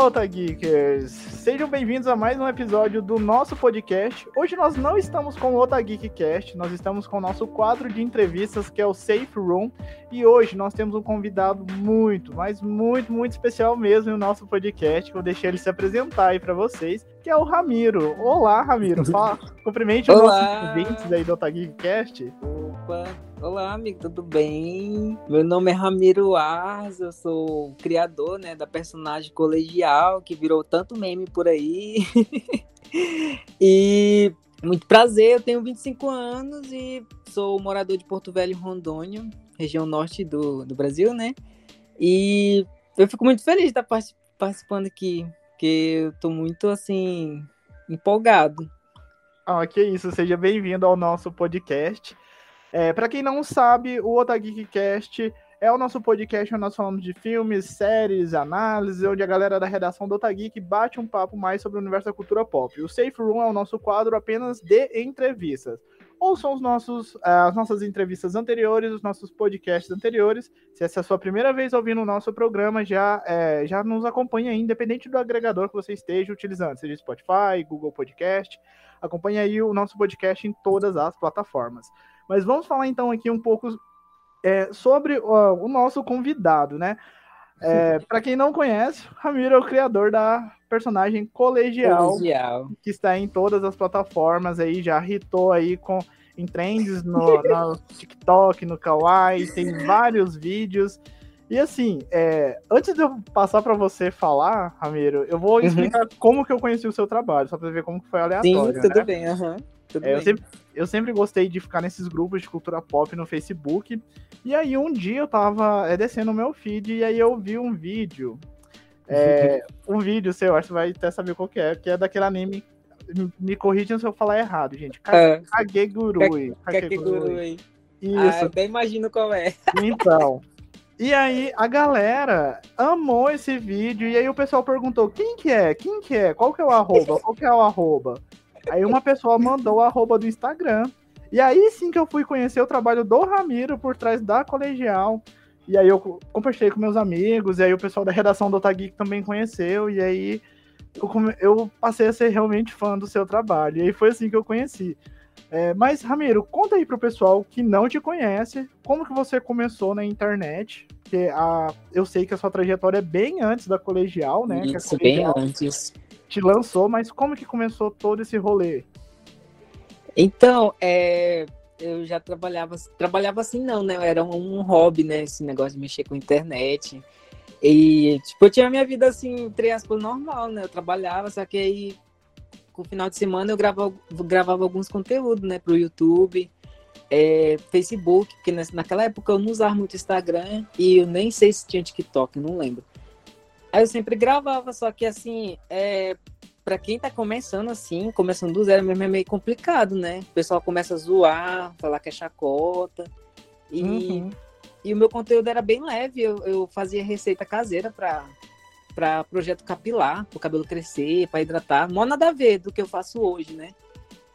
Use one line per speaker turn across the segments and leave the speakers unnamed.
Olá, Otageekers! Sejam bem-vindos a mais um episódio do nosso podcast. Hoje nós não estamos com o Otageekcast, nós estamos com o nosso quadro de entrevistas que é o Safe Room. E hoje nós temos um convidado muito, mas muito, muito especial mesmo no nosso podcast, eu deixei ele se apresentar aí para vocês, que é o Ramiro. Olá, Ramiro! Fala, cumprimente os nossos ouvintes aí do Otageekcast.
Opa! Olá, amigo, tudo bem? Meu nome é Ramiro Ars, eu sou criador, né, da personagem colegial que virou tanto meme por aí. e muito prazer, eu tenho 25 anos e sou morador de Porto Velho, Rondônia, região norte do, do Brasil, né? E eu fico muito feliz de estar participando aqui, porque eu tô muito, assim, empolgado.
Ah, que isso, seja bem-vindo ao nosso podcast. É, para quem não sabe, o Otageekcast é o nosso podcast onde nós falamos de filmes, séries, análises, onde a galera da redação do Otageek bate um papo mais sobre o universo da cultura pop. O Safe Room é o nosso quadro apenas de entrevistas. Ouçam os nossos, é, as nossas entrevistas anteriores, os nossos podcasts anteriores. Se essa é a sua primeira vez ouvindo o nosso programa, já, é, já nos acompanha aí, independente do agregador que você esteja utilizando, seja Spotify, Google Podcast. Acompanhe aí o nosso podcast em todas as plataformas. Mas vamos falar então aqui um pouco é, sobre uh, o nosso convidado, né? É, para quem não conhece, Ramiro é o criador da personagem colegial, colegial, que está em todas as plataformas aí, já hitou aí com em trends no, no TikTok, no Kawaii, tem vários vídeos. E assim, é, antes de eu passar para você falar, Ramiro, eu vou uhum. explicar uhum. como que eu conheci o seu trabalho, só para ver como que foi aleatório.
Sim, tudo
né?
bem, aham. Uhum.
É, eu, sempre, eu sempre gostei de ficar nesses grupos de cultura pop no Facebook. E aí um dia eu tava é, descendo o meu feed e aí eu vi um vídeo. É, um vídeo seu, acho que vai até saber qual que é, que é daquele anime. Me, me corrijam se eu falar errado, gente.
É.
Kagegurui.
Kagegurui. Isso. Ah, até imagino qual é.
Então. E aí a galera amou esse vídeo e aí o pessoal perguntou quem que é, quem que é, qual que é o arroba, qual que é o arroba. Aí uma pessoa mandou o arroba do Instagram. E aí sim que eu fui conhecer o trabalho do Ramiro por trás da colegial. E aí eu compartilhei com meus amigos, e aí o pessoal da redação do Otageek também conheceu, e aí eu, eu, passei a ser realmente fã do seu trabalho. E aí foi assim que eu conheci. É, mas, Ramiro, conta aí pro pessoal que não te conhece, como que você começou na internet, porque a, eu sei que a sua trajetória é bem antes da colegial, né?
Isso,
colegial,
bem antes
te lançou, mas como que começou todo esse rolê?
Então, é, eu já trabalhava, trabalhava assim não, né? Era um, hobby, né? Esse negócio de mexer com internet. E, tipo, eu tinha minha vida assim, entre aspas, normal, né? Eu trabalhava, só que aí, com o final de semana, eu gravava, gravava alguns conteúdos, né? Pro YouTube, é, Facebook, porque naquela época eu não usava muito Instagram e eu nem sei se tinha TikTok, não lembro. Aí eu sempre gravava, só que assim, é, para quem tá começando assim, começando do zero mesmo é meio complicado, né? O pessoal começa a zoar, falar que é chacota. E, uhum. e o meu conteúdo era bem leve, eu, eu fazia receita caseira para para projeto capilar, para o cabelo crescer, para hidratar, não nada a ver do que eu faço hoje, né?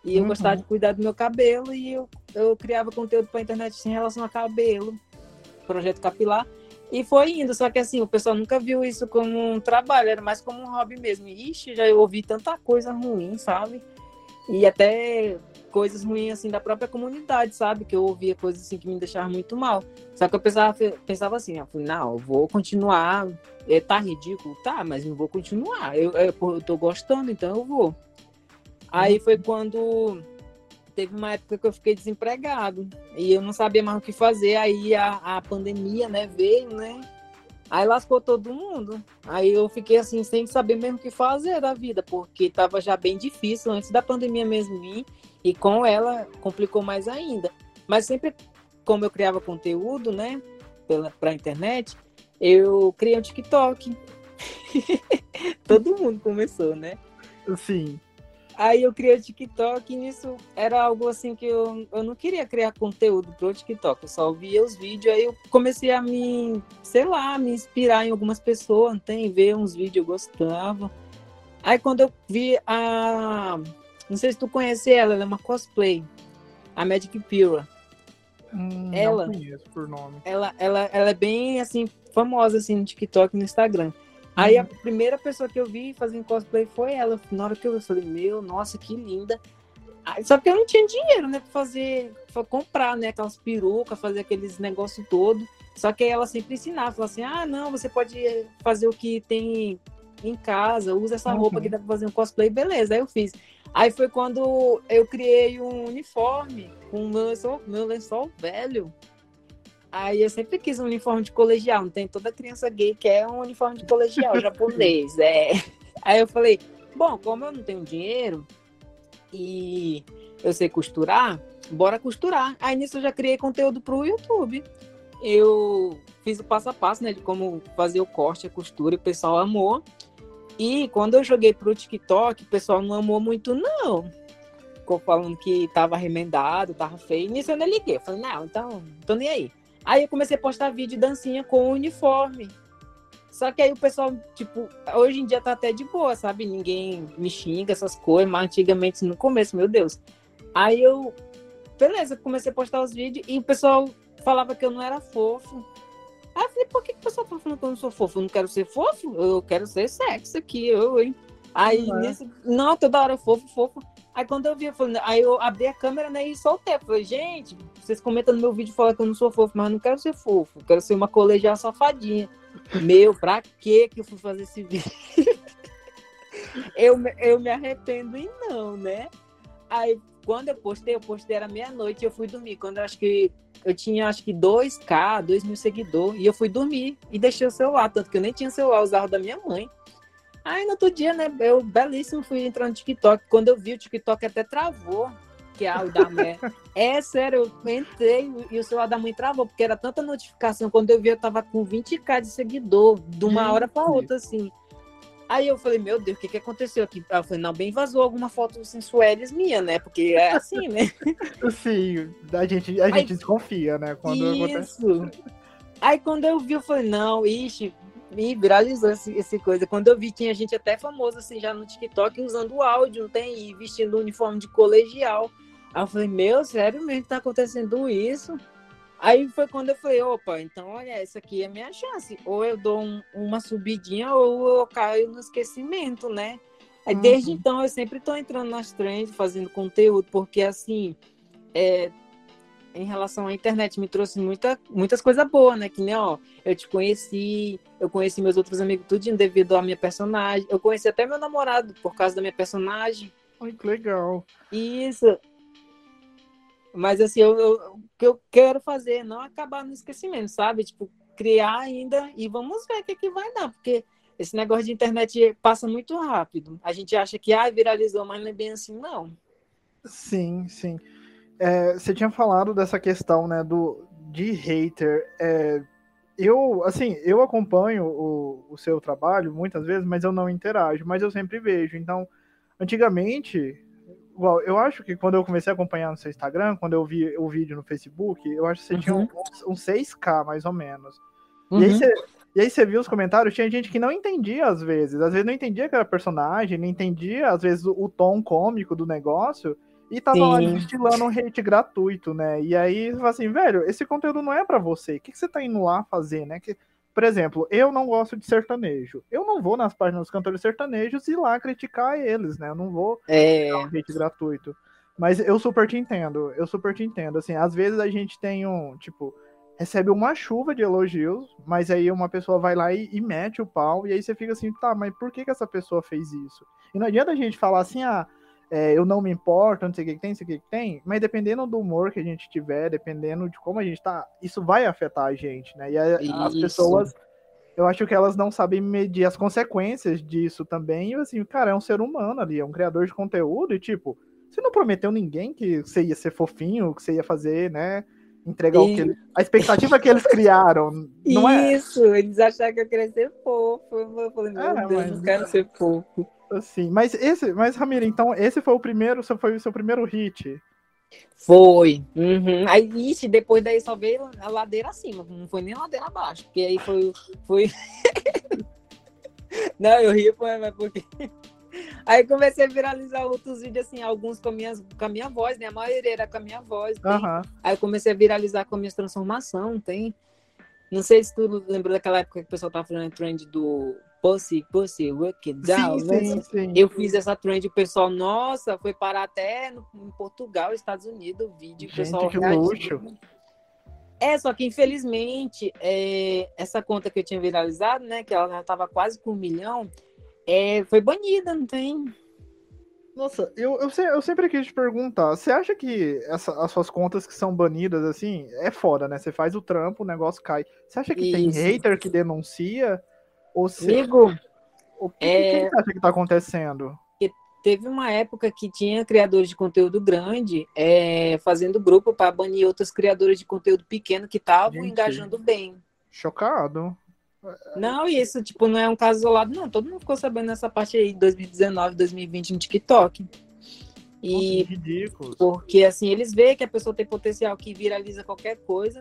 E eu uhum. gostava de cuidar do meu cabelo e eu, eu criava conteúdo para internet em relação a cabelo, projeto capilar. E foi indo, só que assim, o pessoal nunca viu isso como um trabalho, era mais como um hobby mesmo. Ixi, já ouvi tanta coisa ruim, sabe? E até coisas ruins assim da própria comunidade, sabe? Que eu ouvia coisas assim que me deixavam muito mal. Só que eu pensava, pensava assim, eu falei, não, eu vou continuar. É, tá ridículo? Tá, mas não vou continuar. Eu, eu, eu tô gostando, então eu vou. Aí foi quando teve uma época que eu fiquei desempregado e eu não sabia mais o que fazer. Aí a, a pandemia, né, veio, né? Aí lascou todo mundo. Aí eu fiquei assim, sem saber mesmo o que fazer da vida, porque tava já bem difícil antes da pandemia mesmo vir, e com ela complicou mais ainda. Mas sempre, como eu criava conteúdo, né, pela, pra internet, eu criei um TikTok. todo mundo começou, né?
Sim.
Aí eu criei o TikTok e nisso era algo assim que eu, eu não queria criar conteúdo pro TikTok, eu só via os vídeos, aí eu comecei a me, sei lá, me inspirar em algumas pessoas, tem ver uns vídeos eu gostava. Aí quando eu vi a. Não sei se tu conhece ela, ela é uma cosplay. A Magic Pura.
Hum, ela, não conheço por nome.
Ela, ela, ela é bem assim, famosa assim no TikTok e no Instagram. Aí a uhum. primeira pessoa que eu vi fazendo cosplay foi ela. Na hora que eu vi, eu falei, meu, nossa, que linda. Só que eu não tinha dinheiro, né, pra fazer, pra comprar, né, aquelas perucas, fazer aqueles negócios todo. Só que aí ela sempre ensinava, falava assim, ah, não, você pode fazer o que tem em casa, usa essa roupa uhum. que dá pra fazer um cosplay, beleza, aí eu fiz. Aí foi quando eu criei um uniforme com meu lençol, meu lençol velho. Aí eu sempre quis um uniforme de colegial, não tem toda criança gay que é um uniforme de colegial japonês, é. Aí eu falei, bom, como eu não tenho dinheiro, e eu sei costurar, bora costurar. Aí nisso eu já criei conteúdo para o YouTube. Eu fiz o passo a passo, né, de como fazer o corte, a costura, e o pessoal amou. E quando eu joguei para o TikTok, o pessoal não amou muito, não. Ficou falando que tava remendado, tava feio. Nisso eu nem liguei. Eu falei, não, então, não tô nem aí. Aí eu comecei a postar vídeo de dancinha com uniforme. Só que aí o pessoal, tipo, hoje em dia tá até de boa, sabe? Ninguém me xinga, essas coisas, mas antigamente no começo, meu Deus. Aí eu, beleza, comecei a postar os vídeos e o pessoal falava que eu não era fofo. Aí eu falei, por que, que o pessoal tá falando que eu não sou fofo? Eu não quero ser fofo, eu quero ser sexo aqui, eu, hein? Aí, uhum. não, toda hora fofo, fofo. Aí quando eu vi, eu falei, aí eu abri a câmera né, e soltei. Eu falei, gente, vocês comentam no meu vídeo falam que eu não sou fofo, mas eu não quero ser fofo, quero ser uma colegial safadinha. Meu, pra que que eu fui fazer esse vídeo? eu, eu me arrependo e não, né? Aí, quando eu postei, eu postei era meia-noite e eu fui dormir. Quando eu acho que eu tinha, acho que 2K, 2 mil seguidores, e eu fui dormir e deixei o celular, tanto que eu nem tinha celular, usava da minha mãe. Aí, no outro dia, né, eu, belíssimo, fui entrar no TikTok. Quando eu vi, o TikTok até travou que é da mãe. É sério, eu entrei e o celular da mãe travou, porque era tanta notificação. Quando eu vi, eu tava com 20k de seguidor, de uma hora para outra, assim. Aí eu falei, meu Deus, o que, que aconteceu aqui? Aí eu falei, não, bem vazou alguma foto sensueles minha, né? Porque é assim, né?
Sim, a gente, a gente desconfia, né? Quando
isso. Acontece. Aí quando eu vi, eu falei, não, ixi, me viralizou esse, esse coisa. Quando eu vi, tinha gente até famosa, assim, já no TikTok, usando áudio, não tem? E vestindo uniforme de colegial. Aí eu falei, meu, sério mesmo que tá acontecendo isso? Aí foi quando eu falei, opa, então olha, essa aqui é a minha chance. Ou eu dou um, uma subidinha ou eu caio no esquecimento, né? Aí, uhum. Desde então eu sempre tô entrando nas trends, fazendo conteúdo, porque assim, é, em relação à internet me trouxe muita, muitas coisas boas, né? Que nem, ó, eu te conheci, eu conheci meus outros amigos tudinho devido à minha personagem. Eu conheci até meu namorado por causa da minha personagem.
Ai, que legal.
Isso. Mas assim, eu, eu, o que eu quero fazer é não acabar no esquecimento, sabe? Tipo, criar ainda e vamos ver o que, que vai dar, porque esse negócio de internet passa muito rápido. A gente acha que ah, viralizou, mas não é bem assim, não.
Sim, sim. É, você tinha falado dessa questão, né, do, de hater. É, eu, assim, eu acompanho o, o seu trabalho muitas vezes, mas eu não interajo, mas eu sempre vejo. Então, antigamente, igual, eu acho que quando eu comecei a acompanhar no seu Instagram, quando eu vi o vídeo no Facebook, eu acho que você uhum. tinha um, um 6K, mais ou menos. Uhum. E, aí uhum. você, e aí você viu os comentários, tinha gente que não entendia às vezes. Às vezes não entendia que era personagem, não entendia, às vezes, o tom cômico do negócio. E tava Sim. lá destilando um hate gratuito, né? E aí, assim, velho, esse conteúdo não é para você. O que, que você tá indo lá fazer, né? Que, por exemplo, eu não gosto de sertanejo. Eu não vou nas páginas dos cantores sertanejos e lá criticar eles, né? Eu não vou
é...
dar um hate gratuito. Mas eu super te entendo, eu super te entendo. Assim, às vezes a gente tem um, tipo, recebe uma chuva de elogios, mas aí uma pessoa vai lá e, e mete o pau, e aí você fica assim, tá, mas por que, que essa pessoa fez isso? E não adianta a gente falar assim, ah, é, eu não me importo, não sei o que, que tem, não sei o que, que tem, mas dependendo do humor que a gente tiver, dependendo de como a gente tá, isso vai afetar a gente, né? E a, as pessoas, eu acho que elas não sabem medir as consequências disso também, e assim, cara, é um ser humano ali, é um criador de conteúdo, e tipo, você não prometeu ninguém que você ia ser fofinho, que você ia fazer, né? Entregar e... o que ele... a expectativa que eles criaram. Não
é? Isso, é? eles acharam que eu queria ser fofo. Eu falei, meu é, Deus, mas... não quero ser fofo.
Assim, mas esse, mas Ramiro, então esse foi o primeiro, foi o seu primeiro hit?
Foi. Uhum. Aí, ixi, depois daí só veio a ladeira acima, não foi nem a ladeira abaixo, porque aí foi. foi... não, eu mas porque. Aí comecei a viralizar outros vídeos, assim, alguns com, minhas, com a minha voz, né? A maioria era com a minha voz.
Uhum.
Aí comecei a viralizar com a minha transformação, tem. Não sei se tu lembra daquela época que o pessoal tava fazendo trend do Pussy, Pussy, Work It Down.
Sim,
né?
sim, sim.
Eu fiz essa trend, o pessoal, nossa, foi parar até no, em Portugal, Estados Unidos, o vídeo, o
Gente,
pessoal
que
reagindo.
luxo.
É, só que infelizmente, é, essa conta que eu tinha viralizado, né, que ela já tava quase com um milhão, é, foi banida, não tem?
Nossa, eu, eu, eu sempre quis te perguntar, você acha que essa- as suas contas que são banidas, assim, é foda, né? Você faz o trampo, o negócio cai. Você acha que tem
Isso.
hater que denuncia? Ou se,
Amigo,
o que,
é-
que você acha que tá acontecendo?
teve uma época que tinha criadores de conteúdo grande é, fazendo grupo para banir outros criadores de conteúdo pequeno que estavam engajando bem.
Chocado.
Não, isso, tipo, não é um caso isolado, não. Todo mundo ficou sabendo nessa parte aí, 2019, 2020, no TikTok. E
ridículo.
porque, assim, eles veem que a pessoa tem potencial, que viraliza qualquer coisa.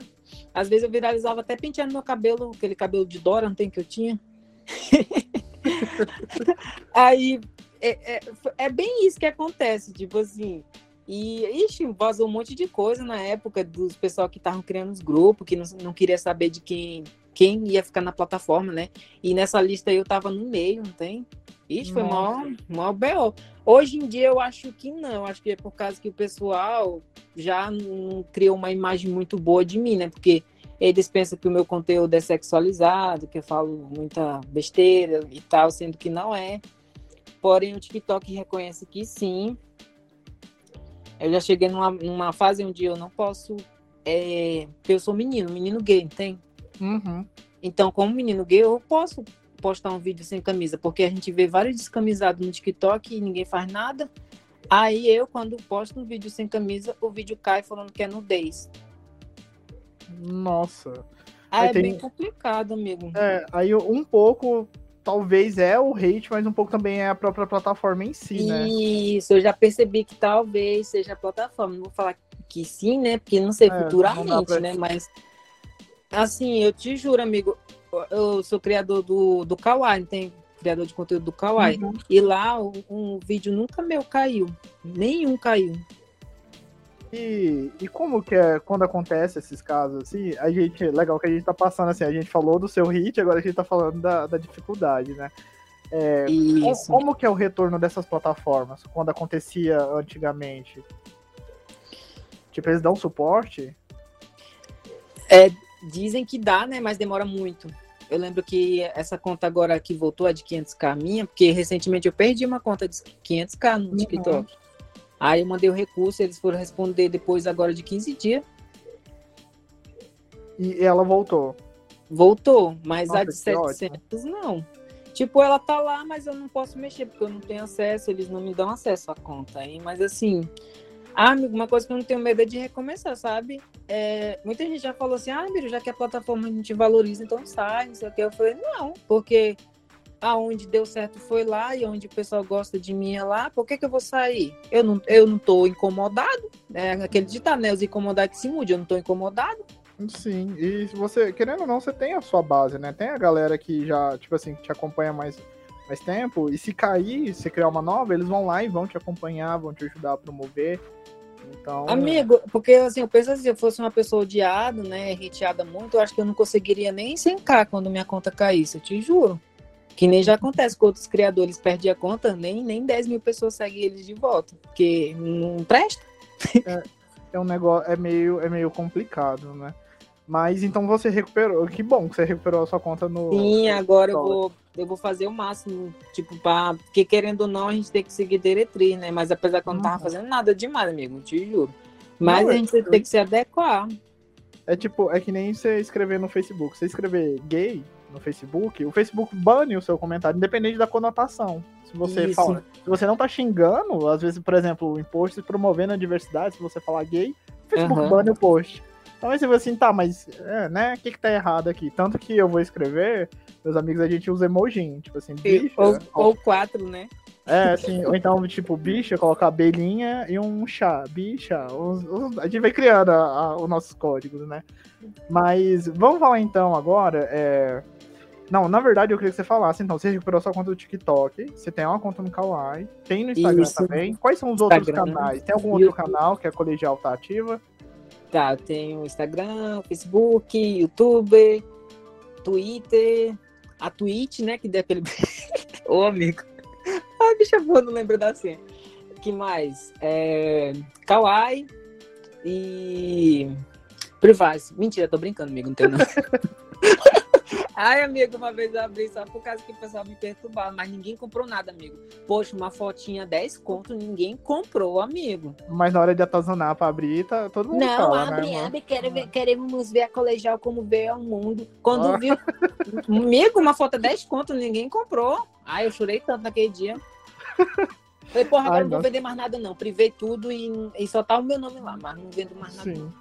Às vezes eu viralizava até penteando meu cabelo, aquele cabelo de Dora, não tem que eu tinha. aí, é, é, é bem isso que acontece, tipo assim. E, ixi, vazou um monte de coisa na época dos pessoal que estavam criando os grupos, que não, não queria saber de quem, quem ia ficar na plataforma, né? E nessa lista aí eu tava no meio, não tem? Ixi, foi maior, maior B.O. Hoje em dia eu acho que não, acho que é por causa que o pessoal já não criou uma imagem muito boa de mim, né? Porque eles pensam que o meu conteúdo é sexualizado, que eu falo muita besteira e tal, sendo que não é. Porém, o TikTok reconhece que sim. Eu já cheguei numa, numa fase onde eu não posso. É, porque eu sou menino, menino gay, tem?
Uhum.
Então, como menino gay, eu posso postar um vídeo sem camisa, porque a gente vê vários descamisados no TikTok e ninguém faz nada. Aí eu, quando posto um vídeo sem camisa, o vídeo cai falando que é nudez.
Nossa.
Aí é
tem-
bem complicado, amigo.
É, aí um pouco, talvez é o hate, mas um pouco também é a própria plataforma em si, né?
Isso, eu já percebi que talvez seja a plataforma. Não vou falar que sim, né? Porque não sei
É, não
futuramente,
pra-
né? Mas assim, eu te juro, amigo, eu sou criador do, do Kawaii, não tem criador de conteúdo do Kawaii.
Uhum.
E lá um, um vídeo nunca meu caiu. Nenhum caiu.
E, e como que é quando acontece esses casos assim, a gente, legal que a gente tá passando assim, a gente falou do seu hit, agora a gente tá falando da, da dificuldade, né? É,
Isso.
como que é o retorno dessas plataformas quando acontecia antigamente? Tipo, eles dão suporte?
Dizem que dá, né? Mas demora muito. Eu lembro que essa conta agora que voltou, a de 500k minha, porque recentemente eu perdi uma conta de 500k no
Uhum.
Aí eu mandei o recurso, eles foram responder depois agora de 15 dias.
E ela voltou.
Voltou, mas
Nossa,
a de
que
700 não. Tipo, ela tá lá, mas eu não posso mexer, porque eu não tenho acesso, eles não me dão acesso à conta. Aí, mas assim, ah, amigo, uma coisa que eu não tenho medo é de recomeçar, sabe? É, muita gente já falou assim, ah, Miro, já que a plataforma não te valoriza, então sai, não sei o que. Eu falei, não, porque aonde deu certo foi lá e onde o pessoal gosta de mim é lá, por que, que eu vou sair? Eu não, eu não tô incomodado, é aquele ditado, né? Os incomodados que se mude, eu não tô incomodado.
Sim, e você, querendo ou não, você tem a sua base, né? Tem a galera que já, tipo assim, te acompanha mais, mais tempo, e se cair, se criar uma nova, eles vão lá e vão te acompanhar, vão te ajudar a promover. Então.
Amigo, porque assim, eu penso assim, se eu fosse uma pessoa odiada, né, hateada muito, eu acho que eu não conseguiria nem 100k quando minha conta caísse, eu te juro. Que nem já acontece com outros criadores, perdem a conta, nem, nem 10 mil pessoas seguem eles de volta, porque não presta.
é um negócio, é meio, é meio complicado, né? Mas então você recuperou, que bom que você recuperou a sua conta no.
Sim, agora eu vou, eu vou fazer o máximo, tipo, pra, porque querendo ou não, a gente tem que seguir diretriz, né, mas apesar que eu não tava
Uhum.
fazendo nada demais, amigo, te juro. Mas
Não,
a
eu-
gente tem que se adequar.
É tipo, é que nem você escrever no Facebook. Você escrever gay no Facebook, o Facebook bane o seu comentário, independente da conotação. Se você
Isso.
fala, se você não tá xingando, às vezes, por exemplo, em posts promovendo a diversidade, se você falar gay, o Facebook
Aham.
bane o post. Então aí você vai assim, tá, mas, é, né, o que que tá errado aqui? Tanto que eu vou escrever, meus amigos, a gente usa emoji, tipo assim, bicha,
Ou, ou quatro, né?
é, assim, ou então, tipo, bicha, colocar abelhinha e um chá, bicha. os- os- a gente vai criando a- a- os nossos códigos, né? Mas vamos falar então agora. é, Não, na verdade eu queria que você falasse, então, você recuperou sua conta do TikTok, você tem uma conta no Kawaii, tem no Instagram
Isso.
também. Quais são os outros
Instagram,
canais? Tem algum outro
YouTube.
canal que a Colegial tá ativa?
Tá, eu tenho Instagram, Facebook, YouTube, Twitter. a Twitch, né? Que deu aquele. Ô, amigo. Ai, bicha boa, não lembro da senha. que mais? É... Kawaii e. Privacy. Mentira, tô brincando, amigo, não tem não. Ai, amigo, uma vez eu abri só por causa que o pessoal me perturbava, mas ninguém comprou nada, amigo. Poxa, uma fotinha 10 conto, ninguém comprou, amigo.
Mas na hora de atazanar pra abrir, tá todo mundo
Não,
fala,
abre,
né,
abre, quero ver- queremos ver a colegial como veio ao mundo. Quando
Ah.
viu, amigo, uma foto 10 conto, ninguém comprou. Ai, eu chorei tanto naquele dia. Falei, porra, agora
Ai,
não vou
nossa.
vender mais nada, não. Privei tudo e, e só tá o meu nome lá, mas não vendo mais nada.
Sim.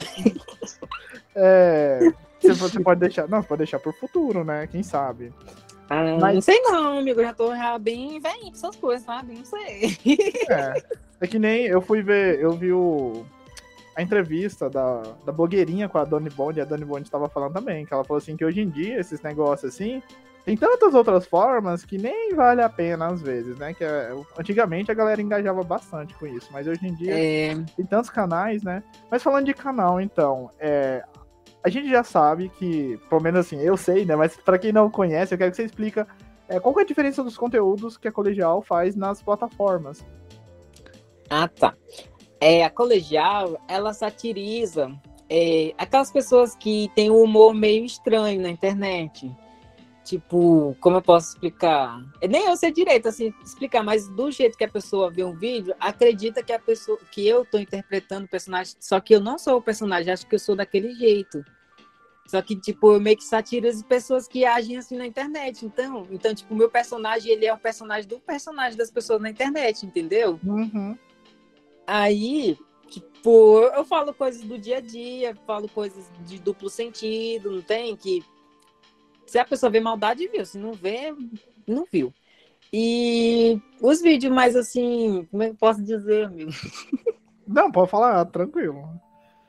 é, você, você pode deixar. Não, você pode deixar por futuro, né? Quem sabe?
Ah,
Mas-
Não sei não, amigo. Eu já tô já bem velhinho pra essas coisas, sabe? Não sei.
É. É que nem eu fui ver, eu vi o, a entrevista da, da blogueirinha com a Doni Bond, e a Doni Bond estava falando também, que ela falou assim que hoje em dia esses negócios assim, tem tantas outras formas que nem vale a pena às vezes, né? Que é- antigamente a galera engajava bastante com isso, mas hoje em dia
É,
tem tantos canais, né? Mas falando de canal, então, é, a gente já sabe que, pelo menos assim, eu sei, né? Mas pra quem não conhece, eu quero que você explica é, qual é a diferença dos conteúdos que a Colegial faz nas plataformas.
Ah, tá. É, a colegial, ela satiriza é, aquelas pessoas que têm um humor meio estranho na internet. Tipo, como eu posso explicar? É, Nem eu sei direito assim explicar, mas do jeito que a pessoa vê um vídeo, acredita que a pessoa que eu tô interpretando o personagem, só que eu não sou o personagem, acho que eu sou daquele jeito. Só que, tipo, eu meio que satirizo pessoas que agem assim na internet. Então, então tipo, o meu personagem, ele é o personagem do personagem das pessoas na internet, entendeu?
Uhum.
Aí, tipo, eu falo coisas do dia a dia, falo coisas de duplo sentido, não tem? Que se a pessoa vê maldade, viu. Se não vê, não viu. E os vídeos mais assim, como é que eu posso dizer, amigo?
Não, pode falar, tranquilo.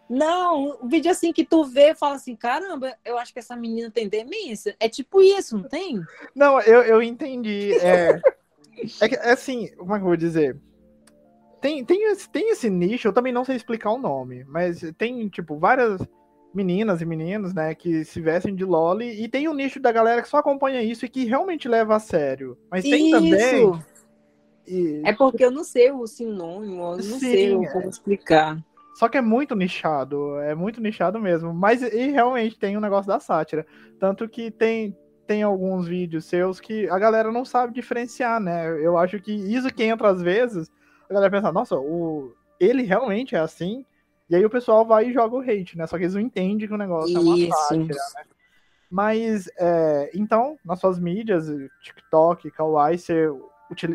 Não, um vídeo assim que tu vê e fala assim, caramba, eu acho que essa menina tem demência. É tipo isso, não tem?
Não, eu, eu entendi. É, é, que, é assim, como é que eu vou dizer? Tem, tem, esse, tem esse nicho, eu também não sei explicar o nome, mas tem, tipo, várias meninas e meninos, né, que se vestem de loli, e tem um nicho da galera que só acompanha isso e que realmente leva a sério. Mas tem também.
Isso.
e-
É porque eu não sei o sinônimo, eu não
Sim,
sei
é.
como explicar.
Só que é muito nichado, é muito nichado mesmo. Mas e realmente tem um negócio da sátira. Tanto que tem, tem alguns vídeos seus que a galera não sabe diferenciar, né? Eu acho que isso que entra às vezes, a galera pensa, nossa, o, ele realmente é assim. E aí o pessoal vai e joga o hate, né? Só que eles não entendem que o negócio é uma
Isso.
sátira, né? Mas, é, então, nas suas mídias, TikTok, Kawaii, você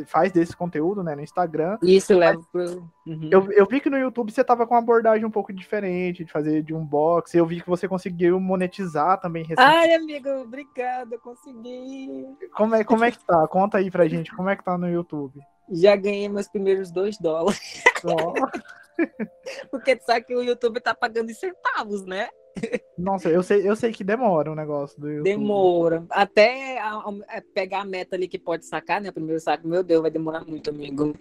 faz desse conteúdo, né, no Instagram.
Isso leva pro. Uhum.
Eu, eu vi que no YouTube você tava com uma abordagem um pouco diferente, de fazer de unboxing. Eu vi que você conseguiu monetizar também recentemente.
Ai, amigo, obrigada, consegui.
Como, é, como é que tá? Conta aí pra gente, como é que tá no YouTube?
Já ganhei meus primeiros dois dólares.
Ó,
Porque tu sabe que o YouTube tá pagando em centavos, né?
Nossa, eu sei, eu sei que demora o negócio do YouTube.
Demora. Até a- a- é, pegar a meta ali que pode sacar, né? O primeiro saco, meu Deus, vai demorar muito, amigo.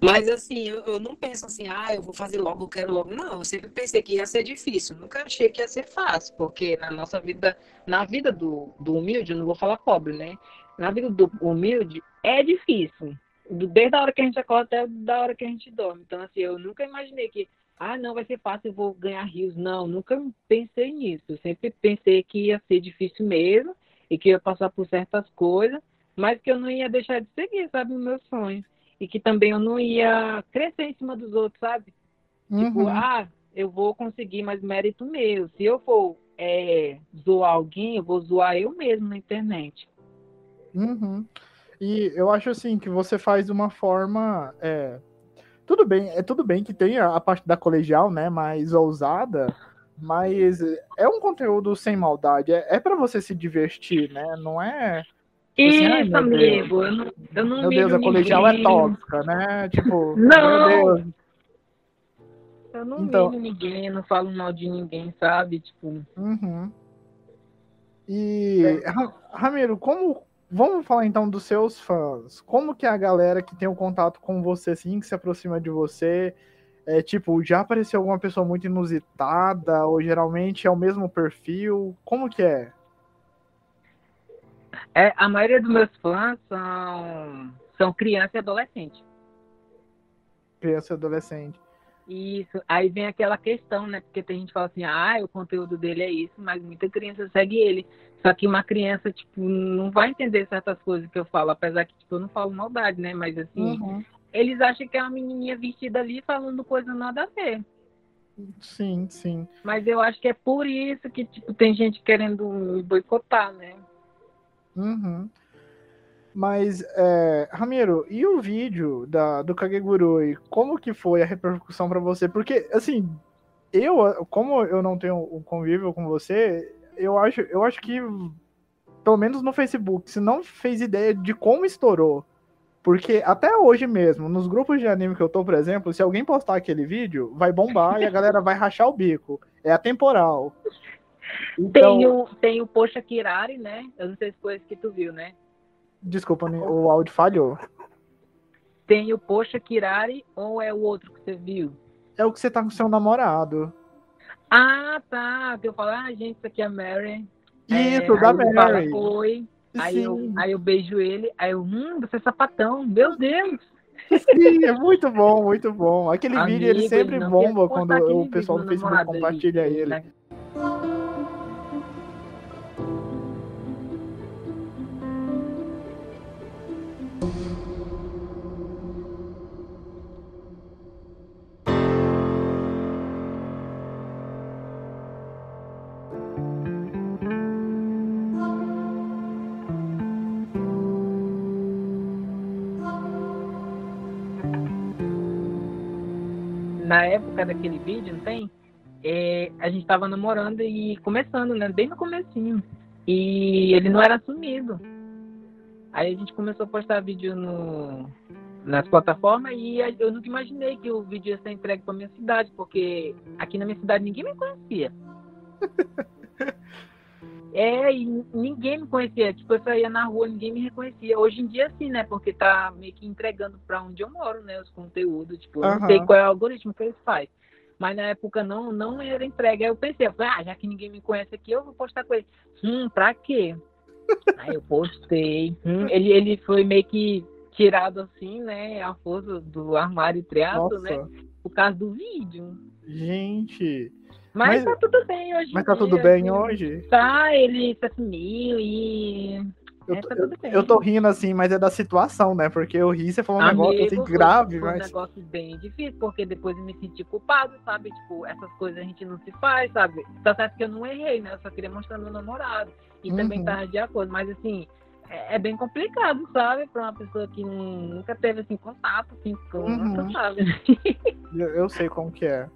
Mas assim, eu, eu não penso assim, ah, eu vou fazer logo, eu quero logo. Não, eu sempre pensei que ia ser difícil. Nunca achei que ia ser fácil, porque na nossa vida, na vida do, do humilde, eu não vou falar pobre, né? Na vida do humilde é difícil. Desde a hora que a gente acorda até da hora que a gente dorme. Então, assim, eu nunca imaginei que ah, não, vai ser fácil, eu vou ganhar rios. Não, nunca pensei nisso. Eu sempre pensei que ia ser difícil mesmo e que ia passar por certas coisas, mas que eu não ia deixar de seguir, sabe, os meus sonhos. E que também eu não ia crescer em cima dos outros, sabe? Tipo,
Uhum.
ah, eu vou conseguir, mas mérito meu. Se eu for é, zoar alguém, eu vou zoar eu mesmo na internet.
Uhum. E eu acho assim que você faz de uma forma. é, tudo bem, é tudo bem que tem a, a parte da colegial, né? Mais ousada, mas é um conteúdo sem maldade. É, é para você se divertir, né? Não é. Assim, ai,
Isso,
meu
amigo, eu não, eu não
Meu Deus, a colegial é tóxica, né? Tipo,
Não! Eu não
Então-
ninguém, não falo mal de ninguém, sabe? Tipo,
Uhum. E, Ra- Ramiro, como. Vamos falar então dos seus fãs. Como que é a galera que tem o contato com você, assim, que se aproxima de você? É tipo, já apareceu alguma pessoa muito inusitada? Ou geralmente é o mesmo perfil? Como que é?
É, a maioria dos meus fãs são, são criança e adolescente.
Criança e adolescente.
Isso. Aí vem aquela questão, né? Porque tem gente que fala assim, ah, o conteúdo dele é isso, mas muita criança segue ele. Só que uma criança, tipo, não vai entender certas coisas que eu falo, apesar que, tipo, eu não falo maldade, né? Mas assim, uhum. eles acham que é uma menininha vestida ali falando coisa nada a ver.
Sim, sim.
Mas eu acho que é por isso que, tipo, tem gente querendo me boicotar, né?
Uhum. Mas, é, Ramiro, e o vídeo da, do Kagegurui? Como que foi a repercussão para você? Porque, assim, eu, como eu não tenho um convívio com você, eu acho, eu acho que, pelo menos no Facebook, se não fez ideia de como estourou. Porque até hoje mesmo, nos grupos de anime que eu tô, por exemplo, se alguém postar aquele vídeo, vai bombar e a galera vai rachar o bico. É atemporal.
Então... Tem, o, tem o Poxa Kirari, né? Eu não sei se foi esse que tu viu, né?
Desculpa, o áudio falhou.
Tem o Poxa Kirari ou é o outro que você viu?
É o que você tá com seu namorado.
Ah, tá. Eu falo, ah, gente, isso aqui é Mary.
Isso, é, da Mary.
Oi. Aí eu, aí eu beijo ele, aí eu, hum, você é sapatão, meu Deus!
Sim, é muito bom, muito bom. Aquele Amigo, vídeo ele sempre bomba quando o pessoal do Facebook compartilha ele. Né?
Na época daquele vídeo, não tem? É, a gente tava namorando e começando, né? Bem no comecinho. E ele não era assumido. Aí a gente começou a postar vídeo no, nas plataformas e eu nunca imaginei que o vídeo ia ser entregue para minha cidade, porque aqui na minha cidade ninguém me conhecia. É, e ninguém me conhecia. Tipo, eu saía na rua, ninguém me reconhecia. Hoje em dia, sim, né? Porque tá meio que entregando pra onde eu moro, né? Os conteúdos. Tipo, eu não sei qual é o algoritmo que eles fazem. Mas na época não, não era entregue. Aí eu pensei, eu falei, ah, já que ninguém me conhece aqui, eu vou postar com ele. Hum, pra quê? Aí eu postei. Hum, ele, ele foi meio que tirado assim, né? A força do armário triado, né? Por causa do vídeo.
Gente.
Mas, mas, tá tudo bem hoje.
Mas tá tudo bem hoje?
Tá, ele se assumiu e.
Eu, é, tô, eu, eu, tô rindo assim, mas é da situação, né? Porque eu ri, você falou um Amigo, negócio assim grave,
foi
mas.
um negócio bem difícil, porque depois eu me senti culpado, sabe? Tipo, essas coisas a gente não se faz, sabe? Tá certo que eu não errei, né? Eu só queria mostrar meu namorado. E uhum. também tava de acordo, mas assim, é, é, bem complicado, sabe? Pra uma pessoa que nunca teve assim contato assim, com uhum. sabe?
eu, eu sei como que é.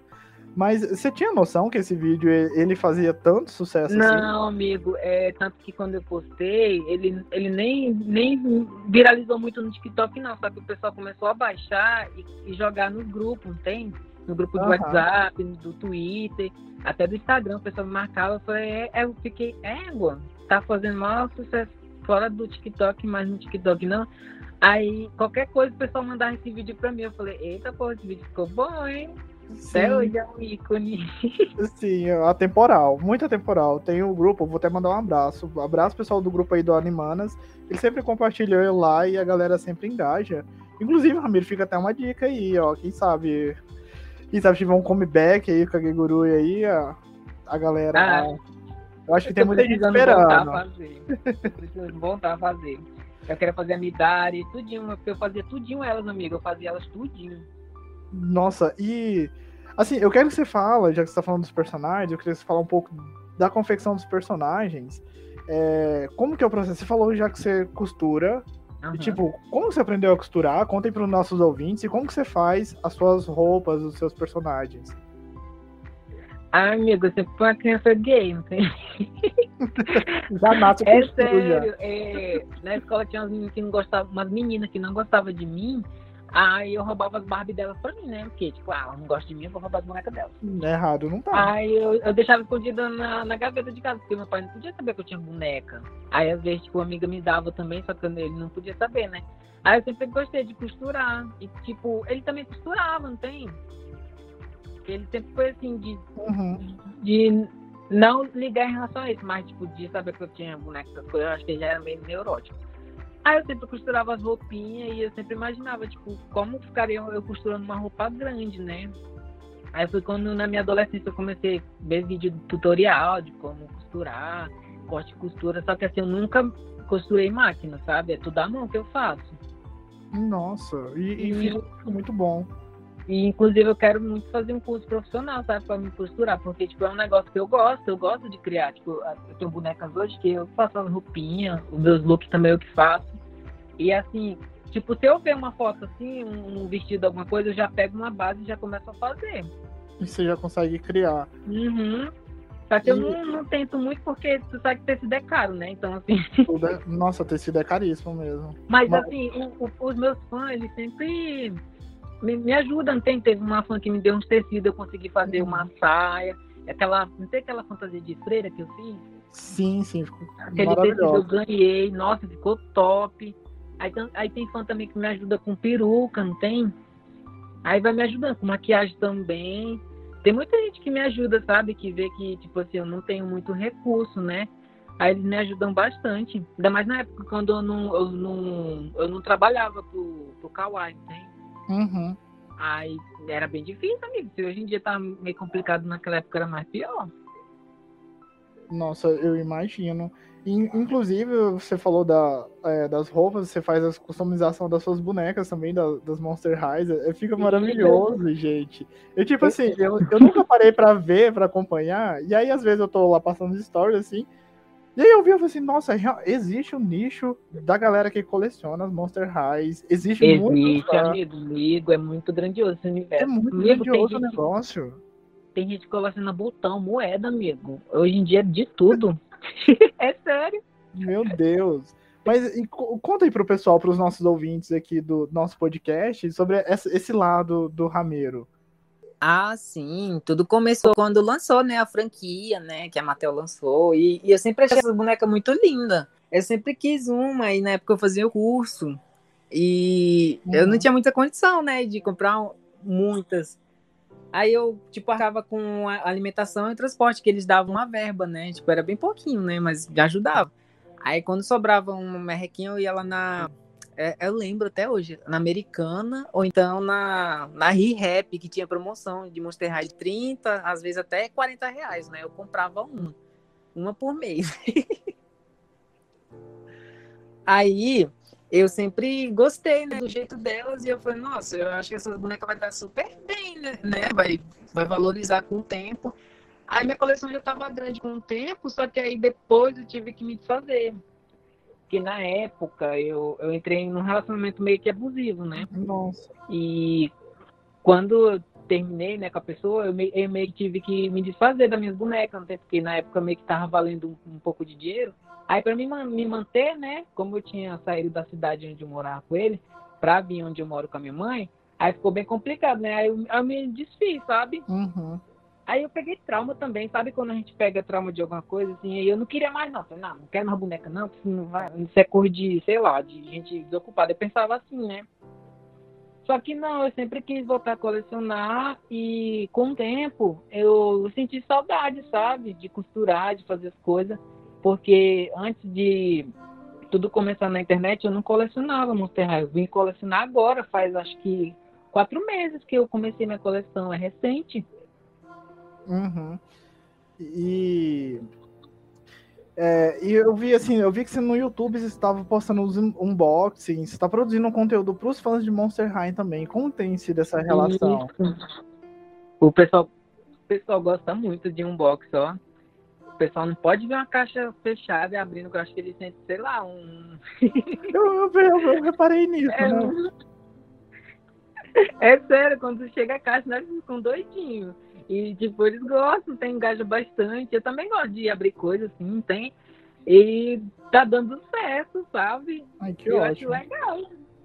Mas você tinha noção que esse vídeo ele fazia tanto sucesso
Não, assim? Não, amigo. É, tanto que quando eu postei, ele, ele nem, nem viralizou muito no TikTok, não. Só que o pessoal começou a baixar e, e jogar nos grupos, tem? No grupo do uhum. WhatsApp, do Twitter, até do Instagram, o pessoal me marcava. Eu falei, é, é eu fiquei, égua, tá fazendo maior sucesso fora do TikTok, mas no TikTok não. Aí, qualquer coisa, o pessoal mandava esse vídeo pra mim. Eu falei, eita, pô, esse vídeo ficou bom, hein? Até hoje é um ícone.
Sim, é atemporal, muito atemporal. Tem o um grupo, vou até mandar um abraço. Um abraço pessoal do grupo aí do Animanas. Ele sempre compartilha lá e a galera sempre engaja. Inclusive, Ramiro, fica até uma dica aí, ó. Quem sabe. Quem sabe tiver um comeback aí com a Gegurui aí, a, a galera. Ah, eu acho que tem muita gente esperando. Voltar a fazer.
preciso voltar a fazer. Eu quero fazer a Midari, tudinho, porque eu fazia tudinho elas, amigo. Eu fazia elas tudinho.
Nossa, e. Assim, eu quero que você fale, já que você tá falando dos personagens, eu queria que você fale um pouco da confecção dos personagens. É, como que é o processo? Você falou já que você costura. Uhum. E, tipo, como você aprendeu a costurar? Contem para os nossos ouvintes e como que você faz as suas roupas, os seus personagens.
Ah, amigo, você foi uma criança gay, não tem?
já nasce
É sério, é, na escola tinha umas meninas que não gostavam, umas meninas que não gostavam de mim, Aí eu roubava as Barbie delas pra mim, né? Porque, tipo, ah, ela não gosta de mim, eu vou roubar as bonecas dela.
É errado, não tá.
Aí eu, eu deixava escondida na, na gaveta de casa, porque meu pai não podia saber que eu tinha boneca. Aí às vezes, tipo, uma amiga me dava também, só que ele não podia saber, né? Aí eu sempre gostei de costurar. E, tipo, ele também costurava, não tem? Ele sempre foi assim, de. Uhum. de Não ligar em relação a isso, mas tipo, de saber que eu tinha boneca, essas coisas, eu acho que já era meio neurótico. Aí eu sempre costurava as roupinhas e eu sempre imaginava, tipo, como ficaria eu costurando uma roupa grande, né? Aí foi quando na minha adolescência eu comecei a ver vídeo tutorial de como costurar, corte e costura, só que assim, eu nunca costurei máquina, sabe? É tudo à mão que eu faço.
Nossa, e, e, e muito bom.
E inclusive eu quero muito fazer um curso profissional, sabe, para me costurar, porque tipo é um negócio que eu gosto, eu gosto de criar, tipo, eu tenho bonecas hoje que eu faço as roupinhas, os meus looks também eu que faço. E assim, tipo, se eu ver uma foto assim, um vestido, alguma coisa, eu já pego uma base e já começo a fazer.
E você já consegue criar.
Uhum. Só que e... eu não, não, tento muito porque tu sabe que tecido é caro, né? Então, assim.
Nossa, tecido é caríssimo mesmo.
Mas, Mas... assim, o, o, os meus fãs, eles sempre me, me ajudam. Tem, teve uma fã que me deu uns tecidos, eu consegui fazer uhum. uma saia. Aquela, não tem aquela fantasia de freira que eu fiz?
Sim, sim, ficou
Aquele tecido eu ganhei, nossa, ficou top. Aí, aí tem fã também que me ajuda com peruca, não tem? Aí vai me ajudando com maquiagem também. Tem muita gente que me ajuda, sabe? Que vê que, tipo assim, eu não tenho muito recurso, né? Aí eles me ajudam bastante. Ainda mais na época quando eu não, eu não, eu não trabalhava pro, pro Kawaii, né?
Uhum.
Aí era bem difícil, amigo. Se hoje em dia tá meio complicado, naquela época era mais pior.
Nossa, eu imagino. Inclusive, você falou da, é, das roupas, você faz a customização das suas bonecas também, da, das Monster Highs. É, fica maravilhoso, gente. Eu, tipo assim, eu, eu nunca parei pra ver, pra acompanhar. E aí, às vezes, eu tô lá passando stories, assim. E aí eu vi e falei assim, nossa, existe um nicho da galera que coleciona as Monster Highs. Existe,
existe muito. Existe, amigo, amigo, é muito grandioso esse universo. É
muito amigo, grandioso o negócio.
Tem gente que coleciona botão, moeda, amigo. Hoje em dia é de tudo. é sério.
Meu Deus. Mas e, conta aí pro pessoal, pros nossos ouvintes aqui do nosso podcast, sobre esse lado do rameiro.
Ah, sim. Tudo começou quando lançou, né, a franquia, né, que a Mattel lançou. E, e eu sempre achei essa boneca muito linda. Eu sempre quis uma, e na época eu fazia o curso. E uhum. eu não uhum. tinha muita condição, né, de comprar muitas. Aí eu, tipo, acaba com a alimentação e transporte, que eles davam uma verba, né? Tipo, era bem pouquinho, né? Mas ajudava. Aí quando sobrava um merrequinho, eu ia lá na. É, eu lembro até hoje, na Americana, ou então na, na ReHap, que tinha promoção de Monster High de 30, às vezes até 40 reais, né? Eu comprava uma, uma por mês. Aí eu sempre gostei né, do jeito delas e eu falei, nossa, eu acho que essa boneca vai dar super bem, né? né vai, vai valorizar com o tempo. Aí minha coleção já estava grande com o tempo, só que aí depois eu tive que me desfazer. Porque na época eu, eu entrei num relacionamento meio que abusivo, né?
Nossa.
E quando eu terminei né, com a pessoa, eu, me, eu meio que tive que me desfazer das minhas bonecas, né? porque na época meio que tava valendo um, um pouco de dinheiro. Aí para mim me manter, né? Como eu tinha saído da cidade onde eu morava com ele, pra vir onde eu moro com a minha mãe, aí ficou bem complicado, né? Aí eu, eu me desfiz, sabe?
Uhum.
Aí eu peguei trauma também, sabe quando a gente pega trauma de alguma coisa, assim, aí eu não queria mais não. Falei, não, não quero mais boneca não, porque não vai, isso é cor de, sei lá, de gente desocupada. Eu pensava assim, né? Só que não, eu sempre quis voltar a colecionar e com o tempo eu senti saudade, sabe? De costurar, de fazer as coisas. Porque antes de tudo começar na internet, eu não colecionava Monster High. Eu vim colecionar agora, faz acho que quatro meses que eu comecei minha coleção, é recente.
Uhum. E é, e eu vi assim, eu vi que você no YouTube você estava postando os unboxings, você está produzindo um conteúdo para os fãs de Monster High também. Como tem sido essa relação?
O pessoal, o pessoal gosta muito de unboxing, ó o pessoal não pode ver uma caixa fechada e abrindo, que eu acho que eles sentem, sei lá, um.
eu, eu, eu, eu reparei nisso, é,
né? É sério, quando chega a caixa, nós ficamos doidinhos. E, tipo, eles gostam, tem engaja bastante. Eu também gosto de abrir coisas assim, tem. E tá dando certo, sabe?
Ai, que eu
ótimo. acho legal.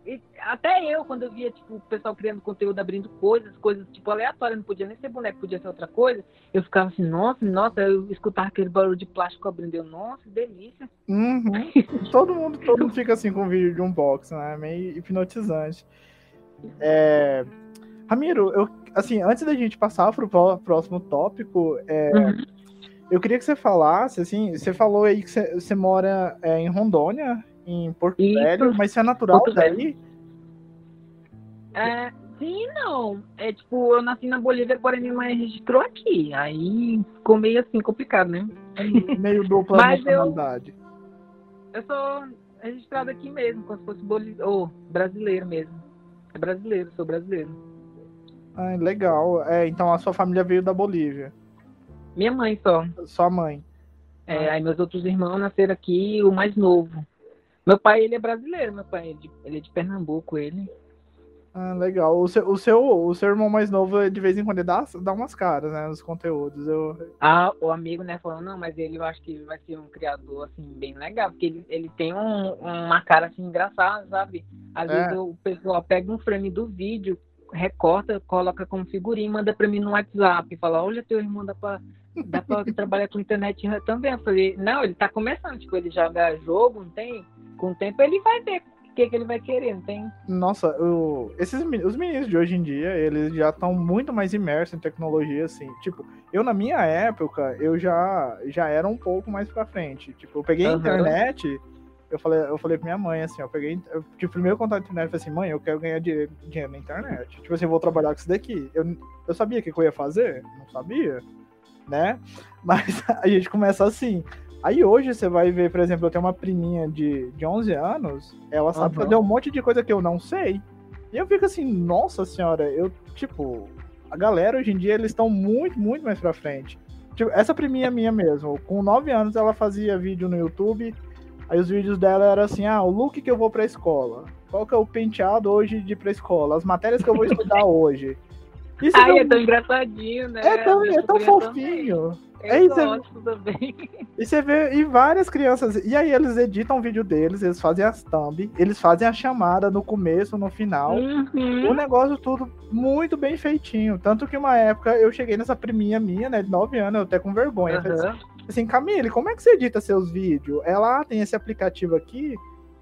E até eu, quando eu via, tipo, o pessoal criando conteúdo, abrindo coisas, coisas, tipo, aleatórias, não podia nem ser boneco, podia ser outra coisa, eu ficava assim, nossa, nossa, eu escutava aquele barulho de plástico abrindo, eu, nossa, que delícia.
Uhum. todo mundo, todo mundo fica assim com vídeo de unboxing, né? Meio hipnotizante. É... Ramiro, eu, assim, antes da gente passar pro próximo tópico, é... uhum. eu queria que você falasse, assim, você falou aí que você, você mora é, em Rondônia, em Porto. Velho, mas você é natural
Porto
daí?
É, sim, não. É tipo, eu nasci na Bolívia, porém minha mãe registrou aqui. Aí ficou meio assim complicado, né?
Meio dupla
Mas eu-
nacionalidade.
Eu sou registrado aqui mesmo, como se fosse boli... oh, brasileiro mesmo. É brasileiro, sou brasileiro.
Ah, legal. É, então a sua família veio da Bolívia.
Minha mãe só.
Sua mãe.
É, aí meus outros irmãos nasceram aqui, o mais novo. Meu pai, ele é brasileiro, meu pai, ele é de, ele é de Pernambuco, ele.
Ah, legal. O seu, o, seu, o seu irmão mais novo, de vez em quando, ele dá, dá umas caras, né, nos conteúdos. Eu,
Ah, o amigo, né, falou, não, mas ele, eu acho que vai ser um criador, assim, bem legal, porque ele, ele tem um- uma cara, assim, engraçada, sabe? Às
É.
vezes o pessoal pega um frame do vídeo, recorta, coloca como figurinha e manda pra mim no WhatsApp, fala, olha, teu irmão dá pra, dá pra trabalhar com internet também. Eu falei, não, ele tá começando, tipo, ele joga jogo, não tem? Com o tempo ele vai ver o que, que ele vai querer, não tem?
Nossa, o- esses, os meninos de hoje em dia, eles já estão muito mais imersos em tecnologia, assim. Tipo, eu na minha época, eu já, já era um pouco mais pra frente. Tipo, eu peguei a
Aham.
internet, eu falei, eu falei pra minha mãe, assim, eu peguei. Eu, tipo, primeiro contato com internet, eu falei assim, mãe, eu quero ganhar dinheiro, dinheiro na internet. Tipo assim, eu vou trabalhar com isso daqui. Eu, eu sabia o que que eu ia fazer? Não sabia, né? Mas a gente começa assim. Aí hoje você vai ver, por exemplo, eu tenho uma priminha de, de 11 anos, ela sabe
Aham.
fazer um monte de coisa que eu não sei. E eu fico assim, nossa senhora, eu, tipo, a galera hoje em dia, eles estão muito, muito mais pra frente. Tipo, essa priminha minha mesmo, com 9 anos ela fazia vídeo no YouTube, aí os vídeos dela eram assim, ah, o look que eu vou pra escola, qual que é o penteado hoje de ir pra escola, as matérias que eu vou estudar hoje. Isso
Ai,
é,
é tão engraçadinho, né?
é tão, é tão fofinho. É isso, é-
gosto também.
E você vê, e várias crianças. E aí eles editam o vídeo deles, eles fazem as thumb, eles fazem a chamada no começo, no final. O
Uhum.
negócio tudo muito bem feitinho. Tanto que uma época eu cheguei nessa priminha minha, né, de 9 anos, eu até com vergonha. Falei
Aham.
Assim, Camille, como é que você edita seus vídeos? Ela tem esse aplicativo aqui,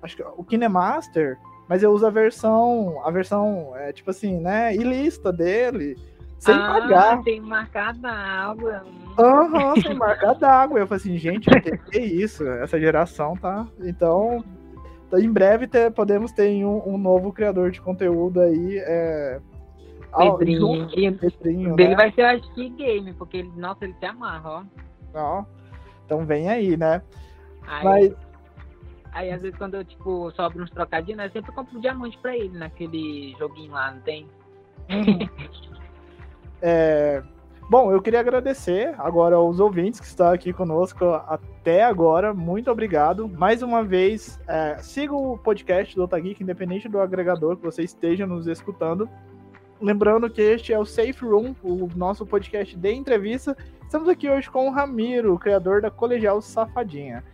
acho que o KineMaster, mas eu uso a versão, a versão, é, tipo assim, né, ilista dele, sem
ah,
pagar.
Tem marcada água.
Aham, sem marca d'água. Eu falei assim, gente, que é isso? Essa geração tá. Então, em breve te- podemos ter um, um novo criador de conteúdo aí. É... ao-
Pedrinho.
junto- Pedrinho,
dele
né?
vai ser, acho que game, porque ele, nossa, ele se amarra, ó.
Ó, Então vem aí, né?
Aí,
Mas,
aí às vezes quando eu, tipo, sobro uns trocadinhos, né, eu sempre compro um diamante pra ele naquele joguinho lá, não tem?
é, bom, eu queria agradecer agora aos ouvintes que estão aqui conosco até agora. Muito obrigado. Mais uma vez, é, siga o podcast do Otageek, independente do agregador que você esteja nos escutando. Lembrando que este é o Safe Room, o nosso podcast de entrevista. Estamos aqui hoje com o Ramiro, o criador da Colegial Safadinha.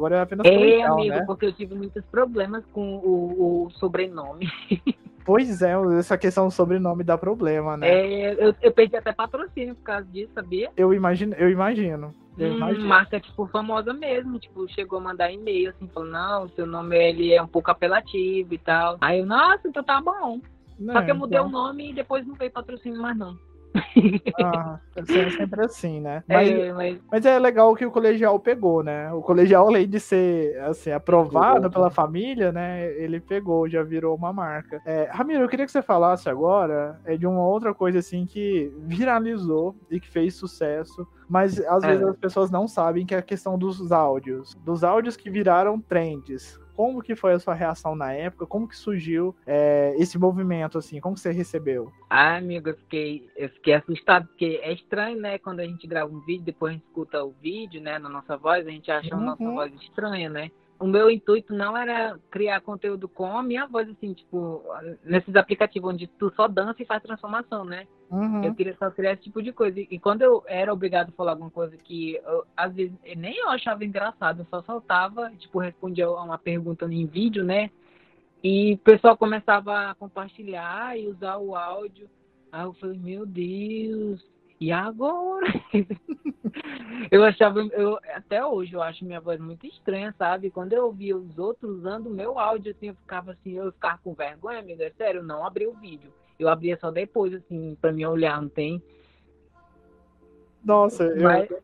Agora é apenas colegial,
amigo,
né?
porque eu tive muitos problemas com o, o sobrenome.
Pois é, essa questão do sobrenome dá problema, né?
É, eu, eu perdi até patrocínio por causa disso, sabia?
Eu imagino, eu imagino. Eu
Hum,
imagino.
marca, tipo, famosa mesmo. Tipo, chegou a mandar e-mail, assim, falando, não, seu nome, ele é um pouco apelativo e tal. Aí eu, nossa, então tá bom. Só
Né,
que eu mudei
então,
o nome e depois não veio patrocínio mais, não.
Ah, é sempre assim, né? Mas,
É, mas
mas é legal que o colegial pegou, né? O colegial, além de ser assim, aprovado
Pegou.
pela família, né? Ele pegou, já virou uma marca. É, Ramiro, eu queria que você falasse agora é, de uma outra coisa assim que viralizou e que fez sucesso. Mas às
É.
vezes as pessoas não sabem que é a questão dos áudios. Dos áudios que viraram trends. Como que foi a sua reação na época? Como que surgiu é, esse movimento, assim? Como que você recebeu?
Ah, amigo, eu fiquei, eu fiquei assustado, porque é estranho, né? Quando a gente grava um vídeo, depois a gente escuta o vídeo, né, na nossa voz, a gente acha a nossa
Uhum.
voz estranha, né? O meu intuito não era criar conteúdo com a minha voz, assim, tipo, nesses aplicativos onde tu só dança e faz transformação, né?
Uhum.
Eu queria só criar esse tipo de coisa. E quando eu era obrigado a falar alguma coisa que, eu, às vezes, nem eu achava engraçado, eu só soltava, tipo, respondia a uma pergunta em vídeo, né? E o pessoal começava a compartilhar e usar o áudio. Aí eu falei, meu Deus, e agora? eu achava, eu, até hoje eu acho minha voz muito estranha, sabe? Quando eu ouvia os outros usando o meu áudio, assim, eu ficava assim, eu ficava com vergonha, amiga, é sério, eu não abri o vídeo. Eu abria só depois, assim, pra me olhar, não tem?
Nossa,
Mas, eu...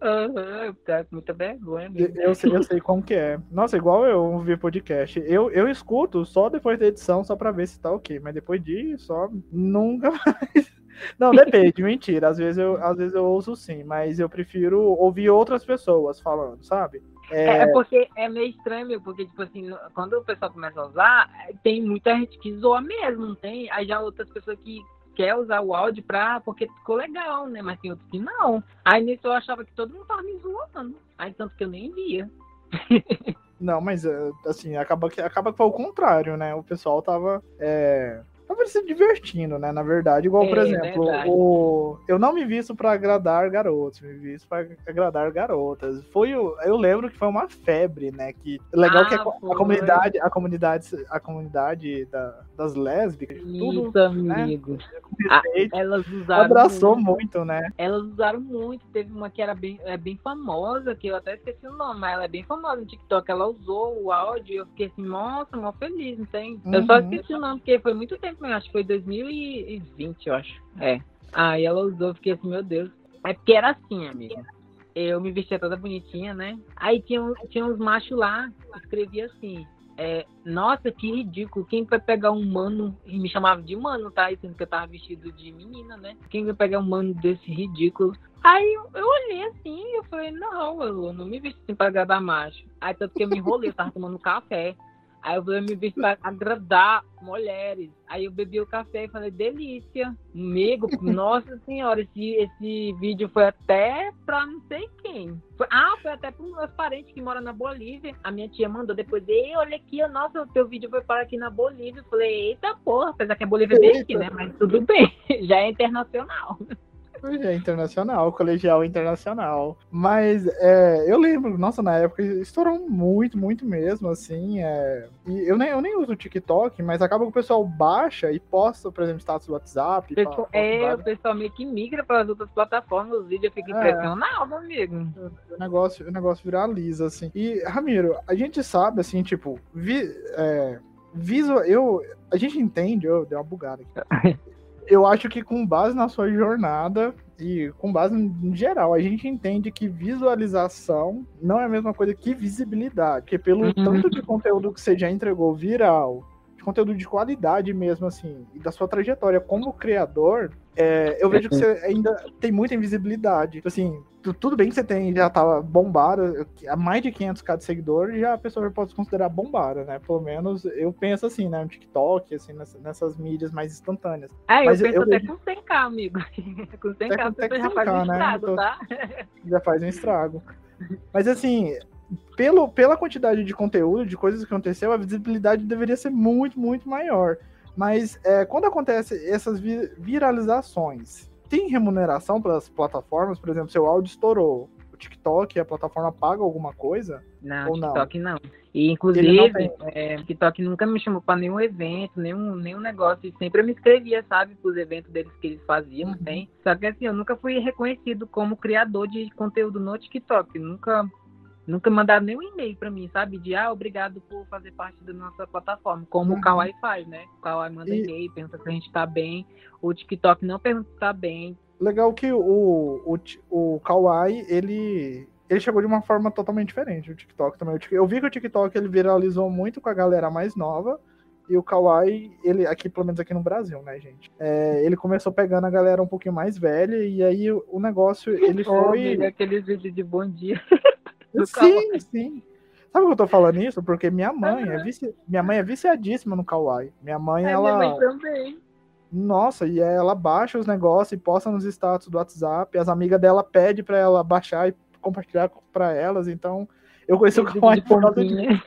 Uhum, eu ficava com muita vergonha.
Eu, eu, sei, eu sei como que é. Nossa, igual eu ouvir podcast. Eu, eu escuto só depois da edição, só pra ver se tá ok. Mas depois disso, só nunca mais. Não, depende, mentira. Às vezes, eu, às vezes eu ouço sim, mas eu prefiro ouvir outras pessoas falando, sabe?
É... é, porque é meio estranho, porque, tipo assim, quando o pessoal começa a usar, tem muita gente que zoa mesmo, não tem? Aí já outras pessoas que quer usar o áudio pra, porque ficou legal, né? Mas tem outros que não. Aí nisso eu achava que todo mundo tava me zoando. Aí tanto que eu nem via.
Não, mas assim, acaba que, acaba que foi o contrário, né? O pessoal tava é, tava se divertindo, né? Na verdade, igual, por é, exemplo, o... eu não me visto para agradar garotos, me visto para agradar garotas. Foi o... eu lembro que foi uma febre, né? Que legal ah, que a, a, comunidade, a comunidade, a comunidade da, das lésbicas,
Isso, tudo, amigo. Né?
Ah, elas usaram abraçou muito, muito, né?
Elas usaram muito. Teve uma que era bem, é bem famosa, que eu até esqueci o nome, mas ela é bem famosa no TikTok. Ela usou o áudio e eu fiquei assim, nossa, mó feliz, não tem? Uhum. Eu só uhum. esqueci o nome, porque foi muito tempo acho que foi 2020, eu acho. É. Aí ela usou, fiquei assim, meu Deus. É porque era assim, amiga. Eu me vestia toda bonitinha, né? Aí tinha, tinha uns machos lá, escrevia assim, é, nossa, que ridículo. Quem vai pegar um mano, e me chamava de mano, tá? Sendo que eu tava vestido de menina, né? Quem vai pegar um mano desse ridículo? Aí eu, olhei assim e eu falei, não, eu não me vesti assim pra agradar macho. Aí tanto que eu me enrolei, eu tava tomando café. Aí eu me vi para agradar mulheres. Aí eu bebi o café e falei, delícia. Amigo, nossa senhora, esse, esse vídeo foi até pra não sei quem. Foi, ah, foi até para meus parentes que moram na Bolívia. A minha tia mandou depois, ei, olha aqui, nossa, o teu vídeo foi para aqui na Bolívia. Eu falei, eita porra, apesar que a Bolívia é bem aqui, né? Mas tudo bem, já é internacional.
É internacional, colegial internacional. Mas é, eu lembro, nossa, na época estourou muito, muito mesmo, assim. É, e eu nem, eu nem uso o TikTok, mas acaba que o pessoal baixa e posta, por exemplo, status do WhatsApp.
Pessoal, é, o pessoal meio que migra para as outras plataformas, os vídeos fico é, impressionado, amigo.
O negócio, o negócio viraliza, assim. E, Ramiro, a gente sabe, assim, tipo, vi, é, visual, eu, a gente entende, eu dei uma bugada aqui. eu acho que com base na sua jornada e com base em geral, a gente entende que visualização não é a mesma coisa que visibilidade. Porque pelo uhum. tanto de conteúdo que você já entregou viral, conteúdo de qualidade mesmo, assim, e da sua trajetória como criador, é, eu vejo que você ainda tem muita invisibilidade. Tipo assim, tudo bem que você tem, já tava bombada, há mais de 500k de seguidor, já a pessoa já pode se considerar bombada, né? Pelo menos eu penso assim, né? No TikTok, assim, nessas, nessas mídias mais instantâneas.
É, Mas eu penso eu, até com 100k, amigo. com 100k, até, você já faz um né? estrago, tá?
Já faz um estrago. Mas assim, pelo, pela quantidade de conteúdo, de coisas que aconteceu, a visibilidade deveria ser muito, muito maior. Mas é, quando acontece essas viralizações, tem remuneração para as plataformas? Por exemplo, seu áudio estourou. O TikTok, a plataforma paga alguma coisa?
Não, ou TikTok não. não. E inclusive, tem... é, TikTok nunca me chamou para nenhum evento, nenhum, nenhum negócio. E sempre eu me inscrevia, sabe, para os eventos deles que eles faziam, uhum. tem. Só que assim, eu nunca fui reconhecido como criador de conteúdo no TikTok. Nunca nunca mandaram nenhum e-mail para mim, sabe? De ah, obrigado por fazer parte da nossa plataforma, como uhum. o Kawaii faz, né? O Kawaii manda e... e-mail, pergunta se a gente tá bem. O TikTok não pergunta se tá bem.
Legal que o, o, o Kawaii, ele ele chegou de uma forma totalmente diferente. O TikTok também. Eu vi que o TikTok ele viralizou muito com a galera mais nova. E o Kawaii, ele, aqui, pelo menos aqui no Brasil, né, gente? É, ele começou pegando a galera um pouquinho mais velha, e aí o, negócio, ele foi.
Oh, aqueles vídeos de bom dia.
Sim, sim. Sabe por que eu tô falando isso? Porque minha mãe uhum. é vici... minha mãe é viciadíssima no Kawaii. Minha mãe, é, ela.
Minha mãe também.
Nossa, e ela baixa os negócios e posta nos status do WhatsApp. As amigas dela pedem pra ela baixar e compartilhar pra elas. Então, eu conheci o Kawaii por causa disso.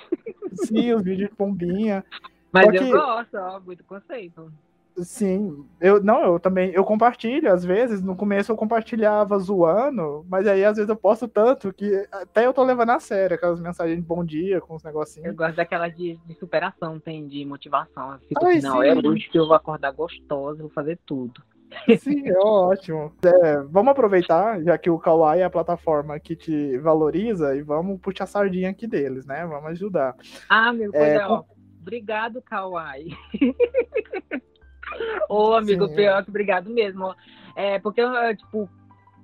Sim, os vídeos de pombinha.
Mas Só eu que... gosto, ó, muito conceito.
Sim, eu não, eu também, eu compartilho às vezes, no começo eu compartilhava zoando, mas aí às vezes eu posto tanto que até eu tô levando a sério aquelas mensagens de bom dia com os negocinhos.
Eu gosto daquela de, de superação, tem de motivação. Fico Ai, assim, não, é hoje que eu vou acordar gostosa, vou fazer tudo.
Sim, é ótimo. É, vamos aproveitar, já que o Kawaii é a plataforma que te valoriza, e vamos puxar a sardinha aqui deles, né? Vamos ajudar.
Ah, meu, é, é com... Obrigado, Kawaii. Ô, amigo, Sim, pior que obrigado mesmo. É, porque, tipo,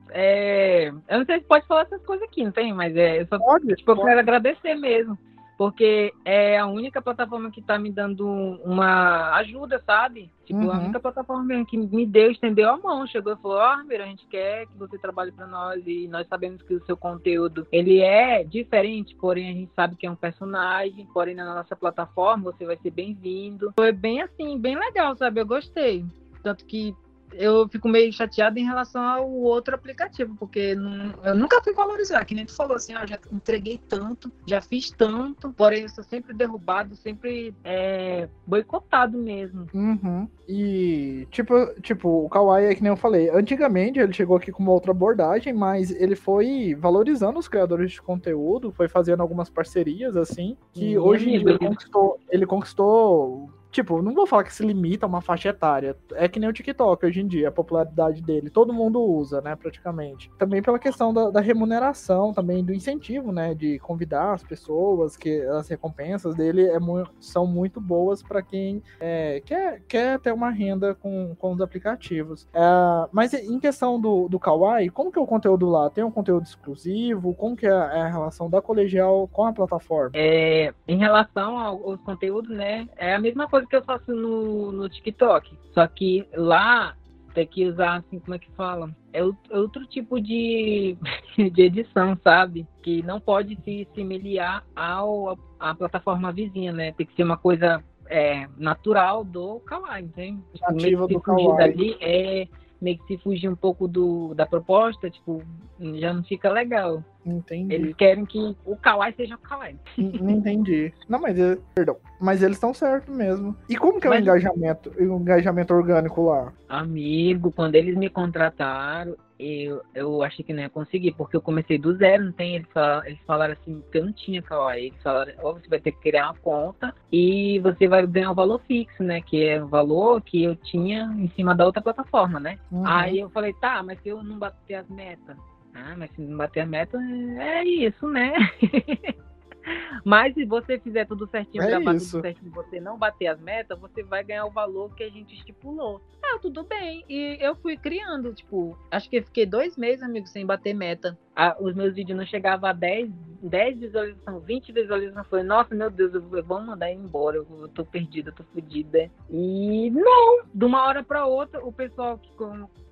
é, eu não sei se pode falar essas coisas aqui, não tem? Mas é, eu só pode, tipo, pode. eu quero agradecer mesmo. Porque é a única plataforma que tá me dando uma ajuda, sabe? Tipo, uhum. a única plataforma que me deu, estendeu a mão, chegou e falou, ó, oh, a gente quer que você trabalhe para nós e nós sabemos que o seu conteúdo, ele é diferente, porém a gente sabe que é um personagem, porém na nossa plataforma você vai ser bem-vindo. Foi bem assim, bem legal, sabe? Eu gostei. Tanto que eu fico meio chateado em relação ao outro aplicativo, porque não, eu nunca fui valorizar, que nem tu falou assim, ó, já entreguei tanto, já fiz tanto, porém eu sou sempre derrubado, sempre é, boicotado mesmo.
Uhum. E, tipo, tipo, o Kawaii é que nem eu falei, antigamente ele chegou aqui com uma outra abordagem, mas ele foi valorizando os criadores de conteúdo, foi fazendo algumas parcerias, assim, que hoje em dia ele conquistou, ele conquistou Tipo, não vou falar que se limita a uma faixa etária. É que nem o TikTok hoje em dia, a popularidade dele. Todo mundo usa, né, praticamente. Também pela questão da, da remuneração, também do incentivo, né, de convidar as pessoas, que as recompensas dele é são muito boas para quem é, quer, quer ter uma renda com, com os aplicativos. É, mas em questão do, do Kawaii, como que é o conteúdo lá? Tem um conteúdo exclusivo? Como que é, é a relação da colegial com a plataforma?
É, em relação aos conteúdos, né, é a mesma coisa que eu faço no, no TikTok. Só que lá tem que usar, assim, como é que fala? É, é outro tipo de, de edição, sabe? Que não pode se semelhar ao, à plataforma vizinha, né? Tem que ser uma coisa é, natural do Kawaii, entende?
Nativa do Kawaii.
Ali é meio que se fugir um pouco do, da proposta, tipo, já não fica legal.
Entendi.
Eles querem que o Kawaii seja o Kawaii.
Não entendi. Não, mas perdão. Mas eles estão certos mesmo. E como que é mas... o engajamento, o engajamento orgânico lá?
Amigo, quando eles me contrataram, eu, eu achei que não ia conseguir, porque eu comecei do zero, não tem? Eles falaram, eles falaram assim que eu não tinha Kawaii. Eles falaram, ou você vai ter que criar uma conta e você vai ganhar o um valor fixo, né? Que é o valor que eu tinha em cima da outra plataforma, né? Uhum. Aí eu falei, tá, mas se eu não bater as metas? Ah, mas se não bater a meta, é isso, né? Mas se você fizer tudo certinho,
é
gravar isso. tudo certinho, você não bater as metas, você vai ganhar o valor que a gente estipulou. Ah, tudo bem. E eu fui criando, tipo, acho que eu fiquei dois meses, amigo, sem bater meta. Ah, os meus vídeos não chegavam a 10, 10 visualizações, 20 visualizações. Eu falei, nossa, meu Deus, eu vou mandar embora, eu tô perdida, eu tô fodida. E não, de uma hora para outra, o pessoal que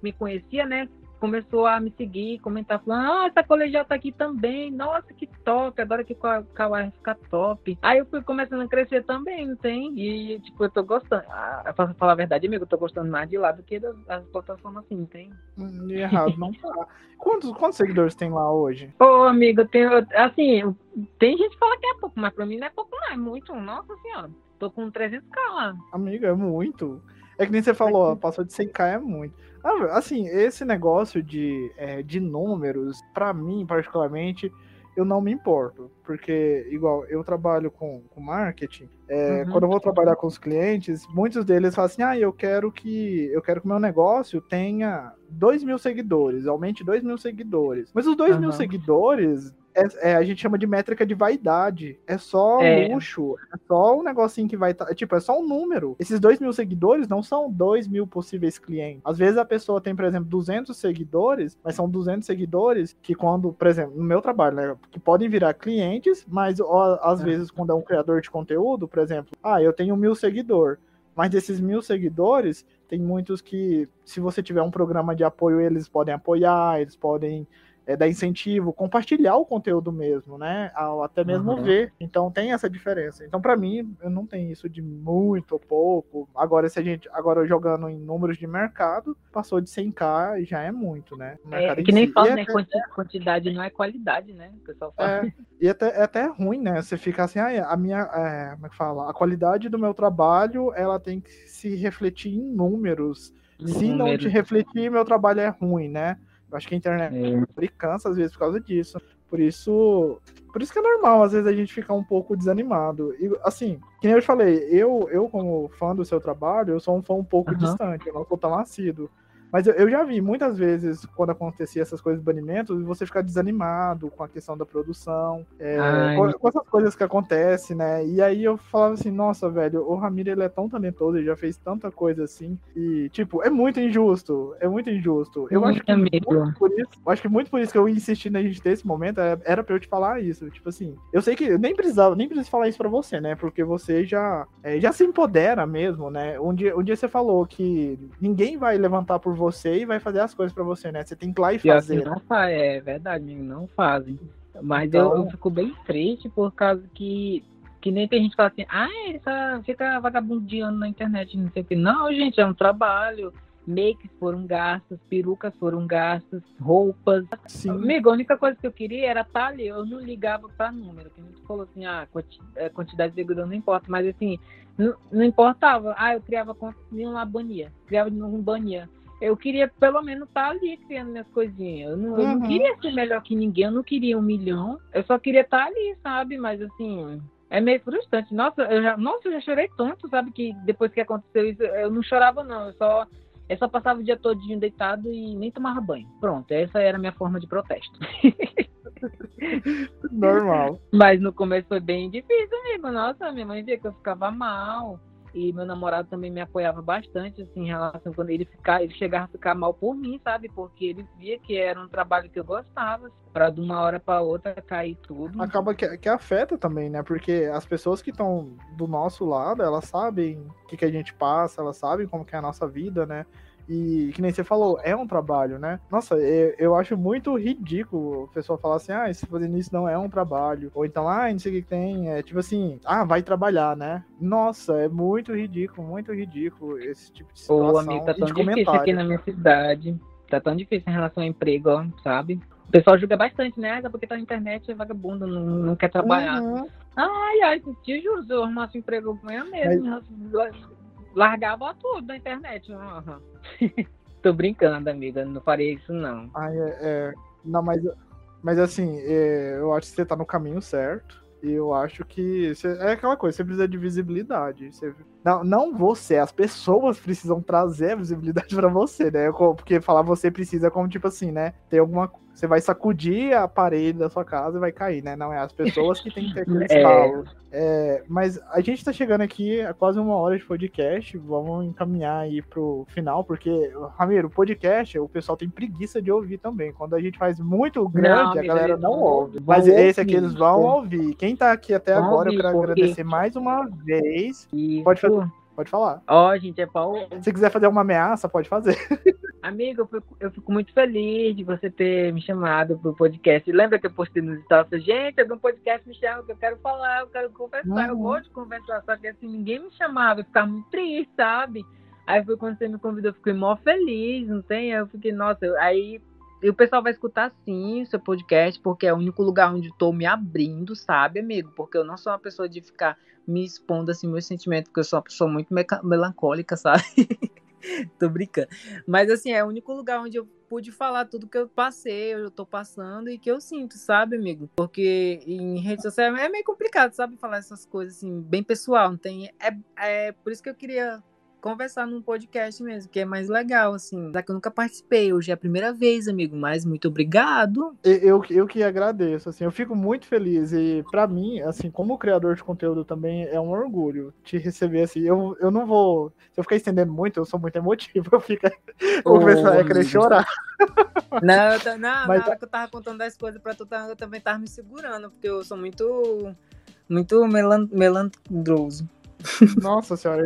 me conhecia, né, começou a me seguir, comentar, falando, ah, essa colegial tá aqui também, nossa, que top, agora que o Kawaii ficar top. Aí eu fui começando a crescer também, não tem? E, tipo, eu tô gostando, ah, pra falar a verdade, amigo, eu tô gostando mais de lá do que das, das plataformas assim, tem?
Hum, errado, não tá. Quantos, quantos seguidores tem lá hoje?
Ô, amigo, eu tenho, assim, tem gente que fala que é pouco, mas pra mim não é pouco não, é muito, nossa senhora. Tô com 300k lá.
Amiga, é muito. É que nem você falou, passou de 100k é muito. Ah, assim, esse negócio de, é, de números, para mim, particularmente, eu não me importo. Porque, igual, eu trabalho com, com marketing. É, uhum. Quando eu vou trabalhar com os clientes, muitos deles falam assim: ah, eu quero que eu quero que o meu negócio tenha 2 mil seguidores, aumente 2 mil seguidores. Mas os 2 uhum. mil seguidores é, é, a gente chama de métrica de vaidade. É só é. luxo. É só um negocinho que vai. Tá, tipo, é só um número. Esses dois mil seguidores não são dois mil possíveis clientes. Às vezes a pessoa tem, por exemplo, 200 seguidores, mas são 200 seguidores que, quando, por exemplo, no meu trabalho, né, que podem virar clientes, mas ó, às é. vezes, quando é um criador de conteúdo, por exemplo, ah, eu tenho mil seguidores. Mas desses mil seguidores, tem muitos que, se você tiver um programa de apoio, eles podem apoiar, eles podem é, dar incentivo, compartilhar o conteúdo mesmo, né? Ao até mesmo uhum. ver. Então tem essa diferença. Então, para mim, eu não tenho isso de muito ou pouco. Agora, se a gente. Agora jogando em números de mercado, passou de 100k e já é muito, né?
É, que nem si. fala, né? Até... Quantidade não é qualidade, né? O pessoal fala.
É, e até, é até ruim, né? Você fica assim, ah, a minha. É, como é que fala? A qualidade do meu trabalho, ela tem que se refletir em números. Se não te refletir, meu trabalho é ruim, né? Eu acho que a internet é. cansa às vezes por causa disso. Por isso, por isso que é normal, às vezes, a gente ficar um pouco desanimado. E, assim, que nem eu te falei, eu, eu como fã do seu trabalho, eu sou um fã um pouco uhum. distante, eu não sou tão assíduo. Mas eu, eu, já vi muitas vezes, quando acontecia essas coisas de banimento, você ficar desanimado com a questão da produção, é, com, com, essas coisas que acontecem, né? E aí eu falava assim, nossa, velho, o Ramiro ele é tão talentoso, ele já fez tanta coisa assim, e, tipo, é muito injusto, é muito injusto. Eu acho que muito por isso, eu acho que muito por isso que eu insisti na gente ter esse momento, é, era pra eu te falar isso. Tipo assim, eu sei que eu nem precisava, nem preciso falar isso pra você, né? Porque você já, é, já se empodera mesmo, né? Um dia, um dia você falou que ninguém vai levantar por você você e vai fazer as coisas para você, né? Você tem que ir lá e fazer.
Não faz, é verdade, não fazem. Mas então... eu, eu, fico bem triste por causa que. Que nem tem gente que fala assim, ah, ele só fica vagabundeando na internet, não sei o que. Não, gente, é um trabalho makes foram gastos, perucas foram gastas, roupas. Sim. Amigo, a única coisa que eu queria era estar ali. Eu não ligava para número. Que a gente falou assim, ah, é, quantidade de seguidores não importa. Mas assim, não, não importava. Ah, eu criava conta de uma bania. Criava de um bania eu queria pelo menos estar tá ali criando minhas coisinhas. Eu não, uhum. eu não, uhum. queria ser melhor que ninguém, eu não queria um milhão. Eu só queria estar tá ali, sabe? Mas assim, é meio frustrante. Nossa, eu já, nossa, eu já chorei tanto, sabe? Que depois que aconteceu isso, eu não chorava, não. Eu só, eu só passava o dia todinho deitado e nem tomava banho. Pronto, essa era a minha forma de protesto.
Normal.
Mas no começo foi bem difícil amigo. Nossa, minha mãe via que eu ficava mal. E meu namorado também me apoiava bastante, assim, em relação quando ele ficar, ele chegava a ficar mal por mim, sabe? Porque ele via que era um trabalho que eu gostava, para de uma hora para outra cair tudo.
Acaba que, que afeta também, né? Porque as pessoas que estão do nosso lado, elas sabem o que, que a gente passa, elas sabem como que é a nossa vida, né? E que nem você falou, é um trabalho, né? Nossa, eu, eu acho muito ridículo a pessoa falar assim, ah, se fazendo isso não é um trabalho. Ou então, ah, não sei o que tem. É tipo assim, ah, vai trabalhar, né? Nossa, é muito ridículo, muito ridículo esse tipo de situação.
Ô, amigo, tá tão difícil aqui na minha cidade. Tá tão difícil em relação ao emprego, ó, sabe? O pessoal julga bastante, né? Ah, porque tá na internet, é vagabundo, não, não quer trabalhar. Uhum. Ai, ai, te juro, se eu arrumasse um emprego amanhã mesmo, Mas largava tudo na internet. Uhum. Tô brincando, amiga. Não farei isso, não.
Ai, é, é, não, mas, mas assim, é, eu acho que você tá no caminho certo. E eu acho que é aquela coisa, você precisa de visibilidade. Não, não você, as pessoas precisam trazer a visibilidade para você, né? Porque falar você precisa como tipo assim, né? Ter alguma você vai sacudir a parede da sua casa e vai cair, né? Não é as pessoas que têm que ter aquele é. é. mas a gente tá chegando aqui a quase uma hora de podcast. Vamos encaminhar aí pro final, porque, Ramiro, o podcast, o pessoal tem preguiça de ouvir também. Quando a gente faz muito grande, não, a galera não ouve. Mas esse aqui eles vão ouvir. Quem tá aqui até agora, eu quero agradecer mais uma vez. Isso. Pode fazer. Pode falar.
Ó, oh, gente, é pau.
Se quiser fazer uma ameaça, pode fazer.
Amigo, eu fico, eu fico, muito feliz de você ter me chamado pro podcast. Lembra que eu postei nos stories? Gente, algum podcast me chama, que eu quero falar, eu quero conversar, uhum. eu gosto de conversar. Só que assim, ninguém me chamava, eu ficava muito triste, sabe? Aí foi quando você me convidou, eu fiquei mó feliz, não tem? Eu fiquei, nossa, aí e o pessoal vai escutar sim o seu podcast, porque é o único lugar onde estou me abrindo, sabe, amigo? Porque eu não sou uma pessoa de ficar me expondo assim meus sentimentos, porque eu sou uma pessoa muito melancólica, sabe? tô brincando. Mas assim, é o único lugar onde eu pude falar tudo que eu passei, eu tô passando e que eu sinto, sabe, amigo? Porque em rede social é meio complicado, sabe, falar essas coisas assim, bem pessoal, não tem é, é por isso que eu queria conversar num podcast mesmo, que é mais legal, assim. Já que eu nunca participei, hoje é a primeira vez, amigo, mas muito obrigado.
Eu, eu que agradeço, assim, eu fico muito feliz e para mim, assim, como criador de conteúdo também é um orgulho te receber, assim, eu, eu não vou, se eu ficar estendendo muito, eu sou muito emotivo, eu fico, vou começar a querer chorar.
Não, eu, não, mas, na hora que eu tava contando as coisas pra tu, eu também tava me segurando, porque eu sou muito, muito melan, melandroso.
Nossa senhora,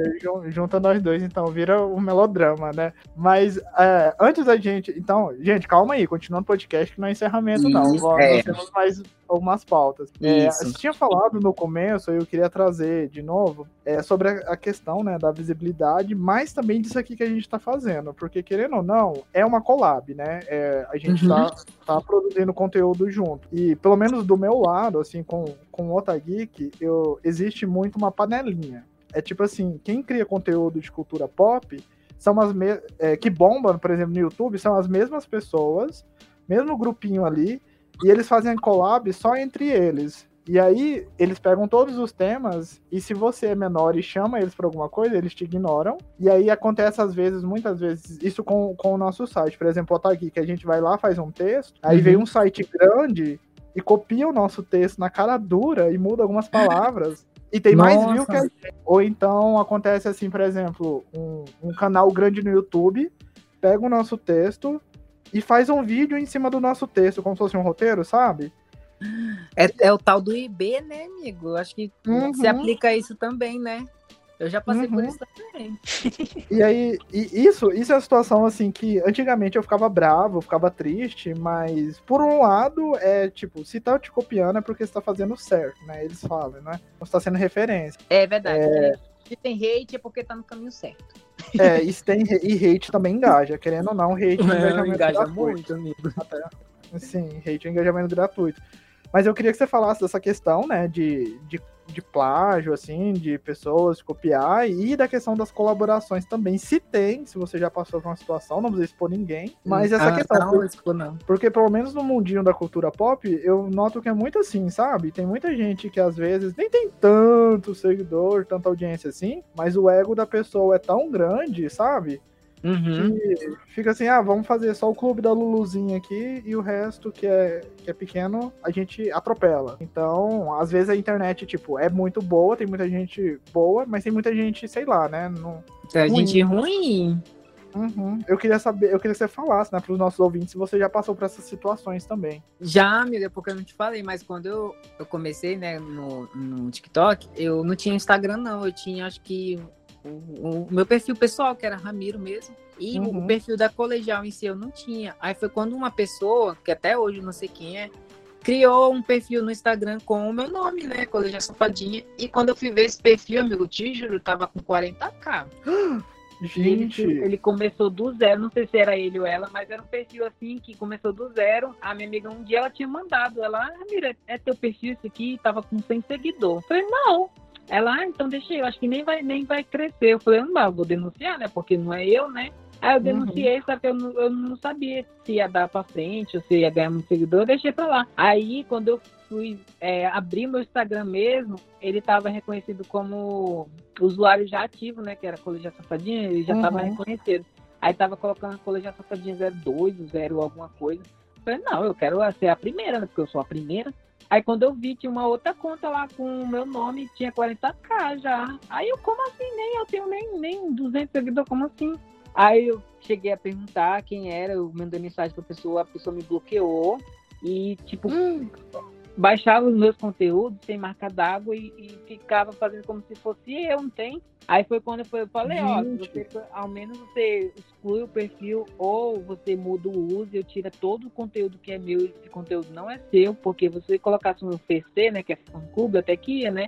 junta nós dois, então, vira um melodrama, né? Mas é, antes da gente. Então, gente, calma aí, continuando o podcast, que não é encerramento, Isso, não. Nós é. temos mais algumas pautas. É, você tinha falado no começo, eu queria trazer de novo, é, sobre a, questão né, da visibilidade, mas também disso aqui que a gente está fazendo, porque querendo ou não, é uma collab, né? É, a gente está uhum. tá produzindo conteúdo junto. E pelo menos do meu lado, assim, com, com o Otageek, eu, existe muito uma panelinha. É tipo assim, quem cria conteúdo de cultura pop são as me é, que bombam, por exemplo, no YouTube, são as mesmas pessoas, mesmo grupinho ali, e eles fazem collab só entre eles. E aí, eles pegam todos os temas, e se você é menor e chama eles para alguma coisa, eles te ignoram. E aí acontece, às vezes, muitas vezes, isso com, com o nosso site. Por exemplo, tá aqui, que a gente vai lá, faz um texto, aí uhum. vem um site grande e copia o nosso texto na cara dura e muda algumas palavras. E tem Nossa. mais view que a. Ou então acontece assim, por exemplo, um, um canal grande no YouTube pega o nosso texto, e faz um vídeo em cima do nosso texto, como se fosse um roteiro, sabe?
É, é o tal do IB, né, amigo? Acho que uhum. se aplica isso também, né? Eu já passei uhum. por isso também.
E aí, e isso, isso é a situação assim que antigamente eu ficava bravo, eu ficava triste, mas por um lado é tipo, se tá te copiando é porque você tá fazendo certo, né? Eles falam, né? Você tá sendo referência.
É verdade. É... Se tem hate é porque tá no caminho certo.
É, e, tem, e hate também engaja, querendo ou não, hate é, engajamento
engaja muito, amigo.
Até, sim, hate é engajamento gratuito. Mas eu queria que você falasse dessa questão, né, de, de de plágio, assim, de pessoas copiar, e da questão das colaborações também. Se tem, se você já passou por uma situação, não vou expor ninguém, mas essa ah, questão. Não, não. Porque pelo menos no mundinho da cultura pop, eu noto que é muito assim, sabe? Tem muita gente que às vezes nem tem tanto seguidor, tanta audiência assim, mas o ego da pessoa é tão grande, sabe? Uhum. fica assim, ah, vamos fazer só o clube da Luluzinha aqui e o resto que é, que é pequeno a gente atropela. Então, às vezes a internet, tipo, é muito boa, tem muita gente boa, mas tem muita gente, sei lá, né? Não...
Tem gente ruim.
Uhum. Eu queria saber, eu queria que você falasse, né, para os nossos ouvintes, se você já passou por essas situações também.
Já, amiga, porque eu não te falei, mas quando eu, eu comecei, né, no, no TikTok, eu não tinha Instagram, não. Eu tinha, acho que, o, o meu perfil pessoal, que era Ramiro mesmo. E uhum. o perfil da colegial em si eu não tinha. Aí foi quando uma pessoa, que até hoje não sei quem é, criou um perfil no Instagram com o meu nome, né? Colegial Safadinha. E quando eu fui ver esse perfil, amigo, te juro, tava com 40k.
Gente, ele, ele, começou do zero, não sei se era ele ou ela, mas era um perfil assim que começou do zero. A minha amiga um dia ela tinha mandado, ela, ah, mira, é teu perfil isso aqui, tava com 100 seguidores. Eu falei, não, ela, ah, então deixa eu, acho que nem vai, nem vai crescer. Eu falei, não, vou denunciar, né? Porque não é eu, né? Aí eu denunciei, uhum. só que eu não, eu não sabia se ia dar pra frente ou se ia ganhar um seguidor, eu deixei pra lá. Aí, quando eu fui é, abrir meu Instagram mesmo, ele tava reconhecido como usuário já ativo, né? Que era Colegial Safadinha, ele já uhum. tava reconhecido. Aí tava colocando Colegial Safadinha 02, 0 alguma coisa. Eu falei, não, eu quero ser a primeira, né? Porque eu sou a primeira. Aí quando eu vi, tinha uma outra conta lá com o meu nome, tinha 40k já. Aí eu, como assim? Nem eu tenho nem, nem 200 seguidores, como assim? Aí eu cheguei a perguntar quem era, eu mandei mensagem pra pessoa, a pessoa me bloqueou. E, tipo, hum. baixava os meus conteúdos sem marca d'água e, e, ficava fazendo como se fosse eu, não tem? Aí foi quando eu falei, ó, você, ao menos você exclui o perfil ou você muda o uso, eu tiro todo o conteúdo que é meu, esse conteúdo não é seu, porque você colocasse no PC, né, que é fã clube, até que ia, né?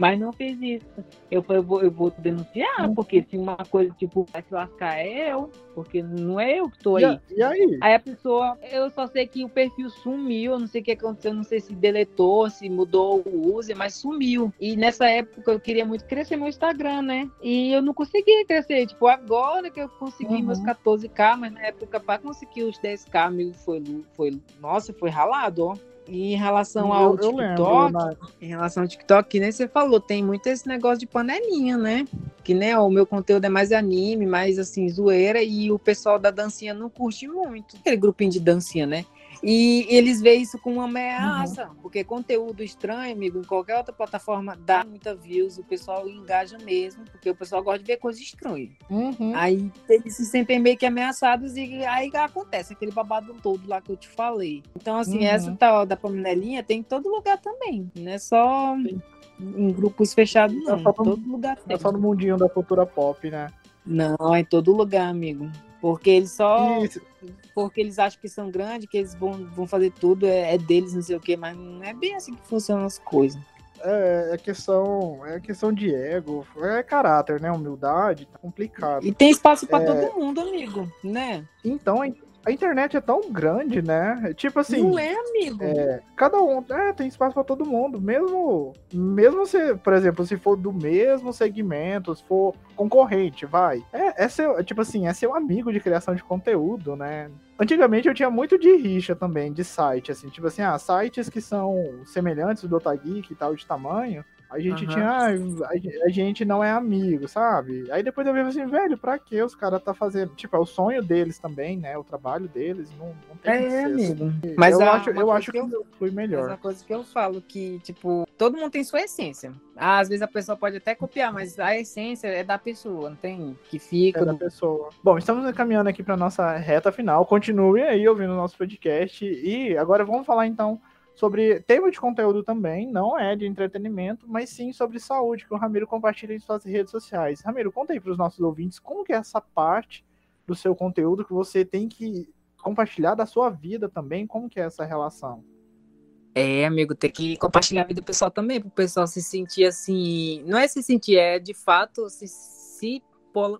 Mas não fez isso. Eu falei, eu vou, eu vou denunciar, uhum. porque se uma coisa, tipo, vai se lascar é eu, porque não é eu que tô aí.
E, aí?
Aí a pessoa, eu só sei que o perfil sumiu, não sei o que aconteceu, não sei se deletou, se mudou o user, mas sumiu. E nessa época eu queria muito crescer meu Instagram, né? E eu não conseguia crescer. Tipo, agora que eu consegui uhum. meus 14k, mas na época para conseguir os 10k, amigo, foi, foi, nossa, foi ralado, ó. E em relação ao eu, TikTok, lembro, em relação ao TikTok, que nem você falou, tem muito esse negócio de panelinha, né? Que né, o meu conteúdo é mais anime, mais assim, zoeira, e o pessoal da dancinha não curte muito. Aquele grupinho de dancinha, né? E eles veem isso como uma ameaça, uhum. porque conteúdo estranho, amigo, em qualquer outra plataforma dá muita views, o pessoal engaja mesmo, porque o pessoal gosta de ver coisas estranhas. Uhum. Aí eles se sentem meio que ameaçados e aí acontece aquele babado todo lá que eu te falei. Então, assim, uhum. essa tal da panelinha tem em todo lugar também, não é só. em grupos fechados, não.
É só no-
todo lugar
É
tem.
só no mundinho da cultura pop, né?
Não, é em todo lugar, amigo. Porque eles só.
Isso.
Porque eles acham que são grandes, que eles vão, vão fazer tudo, é, é deles, não sei o quê, mas não é bem assim que funcionam as coisas.
É, é questão, é questão de ego, é caráter, né? Humildade, tá complicado.
E tem espaço pra
É.
todo mundo, amigo, né?
Então, a internet é tão grande, né? Tipo assim,
não é, amigo.
cada um, é, tem espaço pra todo mundo, mesmo mesmo se, por exemplo, se for do mesmo segmento, se for concorrente, vai. É, é seu, tipo assim, é seu amigo de criação de conteúdo, né? Antigamente eu tinha muito de rixa também, de site, assim, tipo assim, ah, sites que são semelhantes do Otageek e tal de tamanho, a gente
Aham.
tinha, ah, a, a gente não é amigo, sabe? Aí depois eu vi assim, velho, pra que os caras tá fazendo? Tipo, é o sonho deles também, né? O trabalho deles, não, não tem que
É,
ser assim.
amigo. Mas
eu
a-
acho, eu acho
que
que
eu-
fui
Mas
melhor.
uma coisa que eu falo que, tipo, todo mundo tem sua essência. Ah, às vezes a pessoa pode até copiar, mas a essência é da pessoa, não tem? Que fica.
É da pessoa. Bom, estamos caminhando aqui para nossa reta final. Continue aí ouvindo o nosso podcast. E agora vamos falar então sobre tema de conteúdo também, não é de entretenimento, mas sim sobre saúde, que o Ramiro compartilha em suas redes sociais. Ramiro, conta aí para os nossos ouvintes como que é essa parte do seu conteúdo que você tem que compartilhar da sua vida também, como que é essa relação?
É, amigo, tem que compartilhar a vida do pessoal também, pro pessoal se sentir assim. Não é se sentir, é de fato se, se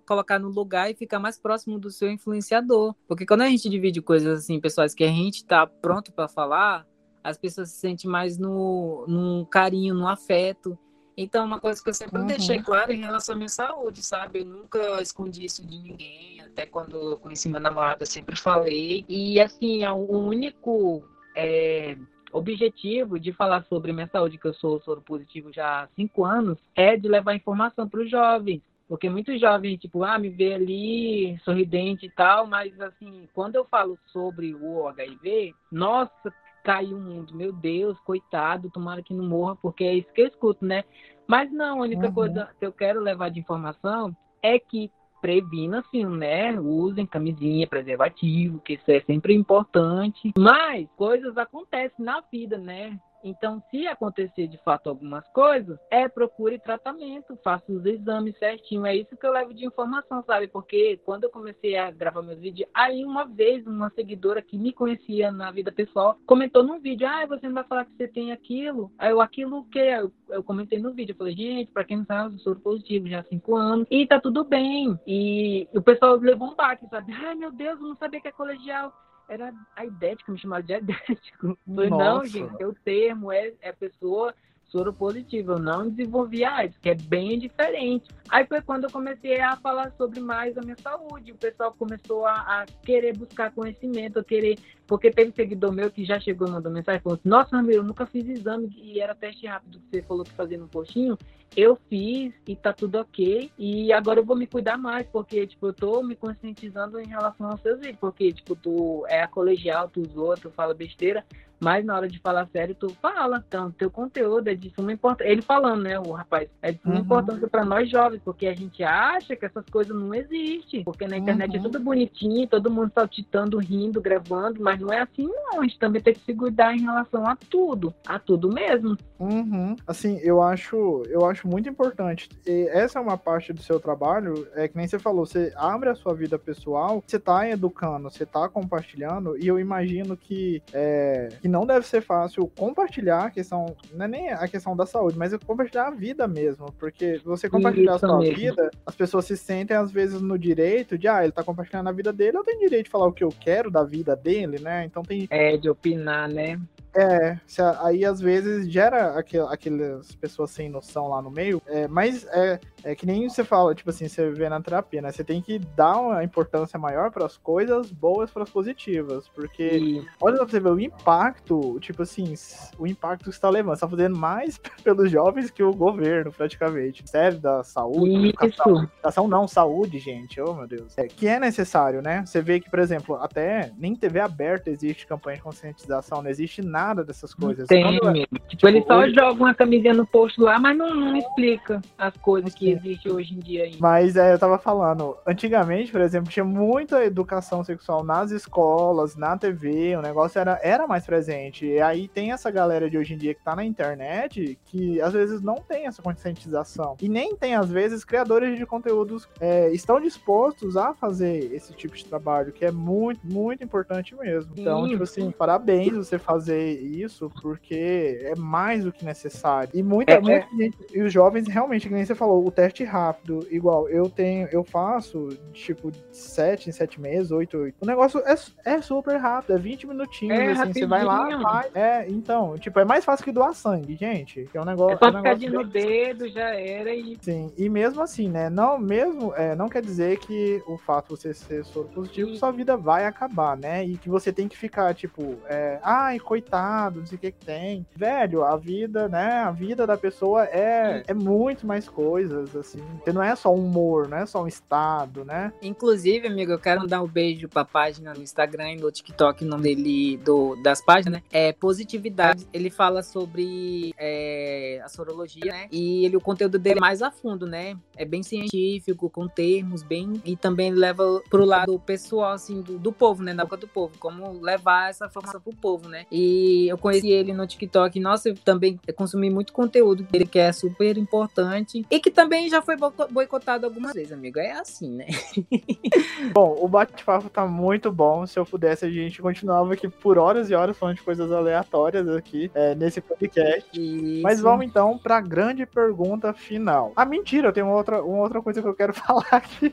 colocar no lugar e ficar mais próximo do seu influenciador. Porque quando a gente divide coisas assim, pessoais que a gente tá pronto para falar, as pessoas se sentem mais no, num carinho, no afeto. Então, uma coisa que eu sempre
Uhum.
deixei claro em relação à minha saúde, sabe? Eu nunca escondi isso de ninguém. Até quando eu conheci meu namorado, eu sempre falei. E, assim, é o único é, objetivo de falar sobre minha saúde, que eu sou soro positivo já há cinco anos, é de levar informação para os jovens. Porque muitos jovens, tipo, ah, me vê ali sorridente e tal, mas assim, quando eu falo sobre o HIV, nossa, caiu o mundo, meu Deus, coitado, tomara que não morra, porque é isso que eu escuto, né? Mas não, a única
Uhum.
coisa que eu quero levar de informação é que previna assim, né? Usem camisinha, preservativo, que isso é sempre importante. Mas coisas acontecem na vida, né? Então, se acontecer de fato algumas coisas, é procure tratamento, faça os exames certinho. É isso que eu levo de informação, sabe? Porque quando eu comecei a gravar meus vídeos, aí uma vez uma seguidora que me conhecia na vida pessoal comentou num vídeo: Ah, você não vai falar que você tem aquilo? Aí eu, aquilo o quê? Eu, eu comentei no vídeo. Eu falei: Gente, pra quem não sabe, eu sou positivo já há cinco anos e tá tudo bem. E o pessoal levou um baque, sabe? Ai, meu Deus, eu não sabia que é colegial era a idética, me chamaram de idético. Falei, não, gente, o termo, é, é pessoa soro positiva. Eu não desenvolvi AIDS, que é bem diferente. Aí foi quando eu comecei a falar sobre mais a minha saúde. O pessoal começou a, a querer buscar conhecimento, a querer. Porque teve seguidor meu que já chegou e mandou mensagem falou assim: Nossa, Ramiro, eu nunca fiz exame e era teste rápido que você falou que fazia no postinho. Eu fiz e tá tudo ok. E agora eu vou me cuidar mais, porque, tipo, eu tô me conscientizando em relação aos seus vídeos. Porque, tipo, tu é a colegial, tu zoa, tu fala besteira. Mas na hora de falar sério, tu fala. Então, teu conteúdo é de suma importância. Ele falando, né, o rapaz, é de suma
Uhum.
importância pra nós jovens, porque a gente acha que essas coisas não existem. Porque na internet
Uhum.
é tudo bonitinho, todo mundo saltitando, rindo, gravando, mas não é assim, não. A gente também tem que se cuidar em relação a tudo. A tudo mesmo.
Uhum. Assim, eu acho, eu acho muito importante. E essa é uma parte do seu trabalho, é que nem você falou, você abre a sua vida pessoal, você tá educando, você tá compartilhando, e eu imagino que, é, que não deve ser fácil compartilhar a questão, não é nem a questão da saúde, mas é compartilhar a vida mesmo, porque você compartilhar
Isso
a sua
mesmo.
vida, as pessoas se sentem às vezes no direito de, ah, ele tá compartilhando a vida dele, eu tenho direito de falar o que eu quero da vida dele, né? Então tem
É, de opinar, né?
É, aí às vezes gera aquel- aquelas pessoas sem noção lá no meio, é, mas é, é que nem você fala, tipo assim, você vê na terapia, né? Você tem que dar uma importância maior para as coisas boas, para as positivas, porque
E
olha pra você ver o impacto, tipo assim, o impacto que você tá levando, você tá fazendo mais pelos jovens que o governo, praticamente. Serve da saúde, educação, educação não, saúde, gente, oh meu Deus. É, que é necessário, né? Você vê que, por exemplo, até nem TV aberta existe campanha de conscientização, não existe nada nada dessas coisas.
Tem,
Quando-
amigo. Tipo, ele só
hoje-
joga uma camisinha no post lá, mas não, não explica as coisas que existem hoje em dia aí.
Mas é, eu tava falando, antigamente, por exemplo, tinha muita educação sexual nas escolas, na TV, o negócio era, era mais presente. E aí tem essa galera de hoje em dia que tá na internet que às vezes não tem essa conscientização. E nem tem, às vezes, criadores de conteúdos é, estão dispostos a fazer esse tipo de trabalho, que é muito, muito importante mesmo. Então,
Sim.
tipo assim, parabéns você fazer isso, porque é mais do que necessário. E muita,
É,
muita gente, e os jovens realmente, que nem você falou, o teste rápido, igual, eu tenho, eu faço, tipo, 7 em 7 meses, 8, 8. O negócio é, é super rápido, é 20 minutinhos,
É,
assim, você vai lá, faz. É, então, tipo, é mais fácil que doar sangue, gente. Que é um negócio.
É só
é um
ficar de no
bem-
dedo, já era e.
Sim, e mesmo assim, né? Não, mesmo, é, não quer dizer que o fato de você ser soro positivo,
Sim.
sua vida vai acabar, né? E que você tem que ficar, tipo, é, ai, coitado, não sei o que que tem. Velho, a vida, né? A vida da pessoa é, é muito mais coisas, assim. Porque não é só um humor, não é só um estado, né?
Inclusive, amigo, eu quero dar um beijo pra página no Instagram e no TikTok, o nome dele, do, das páginas, né? É Positividade. Ele fala sobre é, a sorologia, né? E ele, o conteúdo dele é mais a fundo, né? É bem científico, com termos bem. E também leva pro lado pessoal, assim, do, do povo, né? Na boca do povo. Como levar essa informação pro povo, né? E eu conheci ele no TikTok. Nossa, eu também consumi muito conteúdo dele que é super importante. E que também já foi boico- boicotado algumas vezes, amigo. É assim, né?
Bom, o bate-papo tá muito bom. Se eu pudesse, a gente continuava aqui por horas e horas falando de coisas aleatórias aqui é, nesse podcast.
Isso.
Mas vamos então para a grande pergunta final. Ah, mentira, eu tenho uma outra, uma outra coisa que eu quero falar aqui,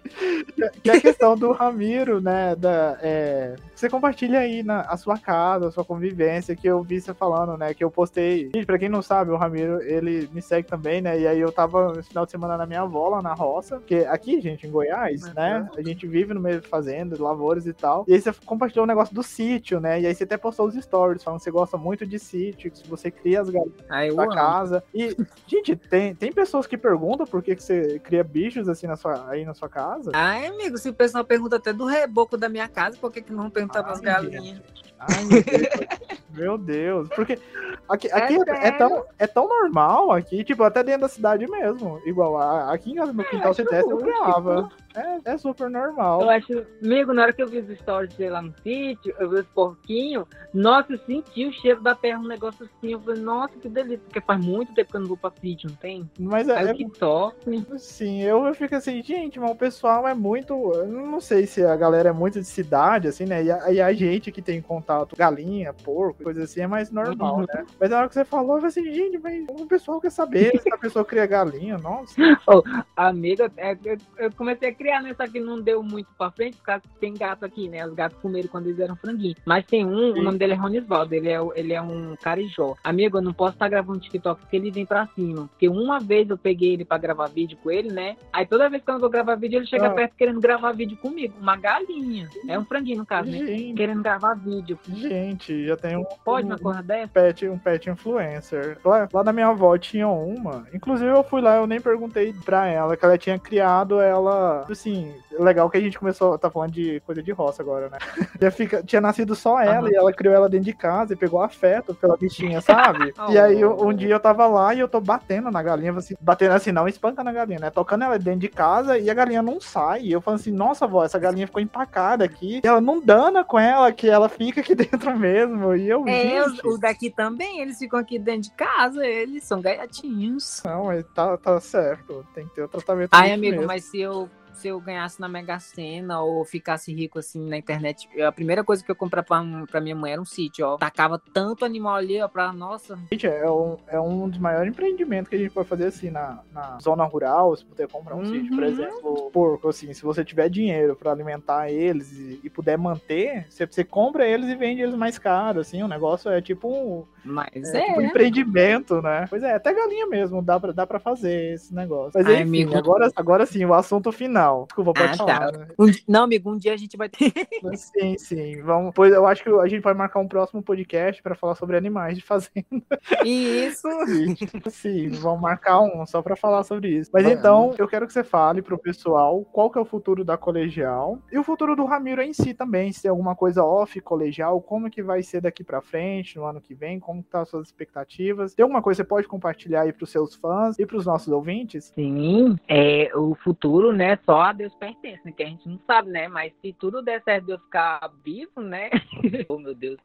que é a questão do Ramiro, né? Da, é, você compartilha aí na a sua casa, a sua convivência, que eu vi você falando, né? Que eu postei. Gente, pra quem não sabe, o Ramiro, ele me segue também, né? E aí eu tava no final de semana na minha avó, lá na roça, porque aqui, gente, em Goiás, né? A gente vive no meio de fazendas, lavouras e tal. E aí você compartilhou um negócio do sítio, né? E aí você até postou os stories falando que você gosta muito de sítio, que você cria as galinhas
eu
da casa. E, gente, tem, tem pessoas que perguntam por que, que você cria bichos assim na sua, aí na sua casa.
Ai, amigo, se o pessoal pergunta até do reboco da minha casa, por que, que não vão
Ai,
pras galinhas?
Ai, meu Deus. Meu Deus. Porque aqui, aqui é, é
sério?
tão, é tão normal aqui, tipo, até dentro da cidade mesmo. Igual, a- aqui no quintal
acho
citeste eu criava. É, é super normal.
Eu acho, amigo, na hora que eu vi os stories dele lá no sítio, eu vi os porquinhos, nossa, eu senti o cheiro da terra, um negócio assim, eu falei, nossa, que delícia, porque faz muito tempo que eu não vou pra sítio, não tem?
Mas é,
que toque.
é sim, eu, eu fico assim, gente, mas o pessoal é muito. Eu não sei se a galera é muito de cidade, assim, né? E a, e a gente que tem contato, galinha, porco, coisa assim, é mais normal,
Uhum.
né? Mas na hora que você falou, eu falei assim, gente, mas o pessoal quer saber se a pessoa cria galinha, nossa.
Amiga, é, eu, eu comecei a criar, né? Só que não deu muito pra frente, por causa que tem gato aqui, né? Os gatos comeram quando eles eram franguinhos. Mas tem um,
Sim.
o nome dele é Ronisvaldo, ele é, ele é um carijó. Amigo, eu não posso estar gravando TikTok porque ele vem pra cima. Porque uma vez eu peguei ele pra gravar vídeo com ele, né? Aí toda vez que eu vou gravar vídeo, ele chega
Ah.
perto querendo gravar vídeo comigo. Uma galinha. É um franguinho, no caso, né?
Gente,
Querendo gravar vídeo.
gente, já tem um,
Pode
um,
uma coisa dessa?
pet, um pet influencer. Lá, lá na minha avó tinha uma. Inclusive eu fui lá, eu nem perguntei pra ela, que ela tinha criado ela. Assim, legal que a gente começou, tá falando de coisa de roça agora, né? Já fica, tinha nascido só ela
Aham.
e ela criou ela dentro de casa e pegou afeto pela bichinha, sabe? E aí um dia eu tava lá e eu tô batendo na galinha, assim, batendo assim, não espanca na galinha, né? Tocando ela dentro de casa e a galinha não sai. E eu falo assim, nossa, avó, essa galinha ficou empacada aqui. E ela não dana com ela, que ela fica aqui dentro mesmo. E eu,
É, os,
gente,
os daqui também, eles ficam aqui dentro de casa, eles são gaiatinhos.
não, mas tá, tá certo. Tem que ter o tratamento.
Ai, amigo,
mesmo.
mas se eu, se eu ganhasse na Mega Sena ou ficasse rico assim na internet, a primeira coisa que eu comprar pra, pra minha mãe era um sítio, ó. Tacava tanto animal ali, ó, pra nossa.
Gente, é um, é um dos maiores empreendimentos que a gente pode fazer assim na, na zona rural, se puder comprar um
Uhum.
sítio, por exemplo, porco, assim, se você tiver dinheiro pra alimentar eles e, e puder manter, você, você compra eles e vende eles mais caro, assim, o negócio é tipo um,
Mas
é,
é.
tipo um empreendimento, né? Pois é, até galinha mesmo, dá pra, dá pra fazer esse negócio. Mas
Ai,
enfim,
amigo.
agora, agora sim, o assunto final não. Desculpa, pode
Ah,
falar.
tá.
né?
Um não, amigo, um dia a gente vai ter.
Sim, sim. Vamos, pois eu acho que a gente vai marcar um próximo podcast para falar sobre animais de fazenda.
Isso.
Sim, vamos marcar um só para falar sobre isso. Mas
Vamos.
então, eu quero que você fale pro pessoal qual que é o futuro da colegial e o futuro do Ramiro em si também, se tem alguma coisa off colegial, como que vai ser daqui para frente, no ano que vem, como tá as suas expectativas. Tem alguma coisa que você pode compartilhar aí pros seus fãs e pros nossos ouvintes?
Sim, é, o futuro, né, só a Deus pertence, né, que a gente não sabe, né, mas se tudo der certo de eu ficar vivo, né, oh meu Deus,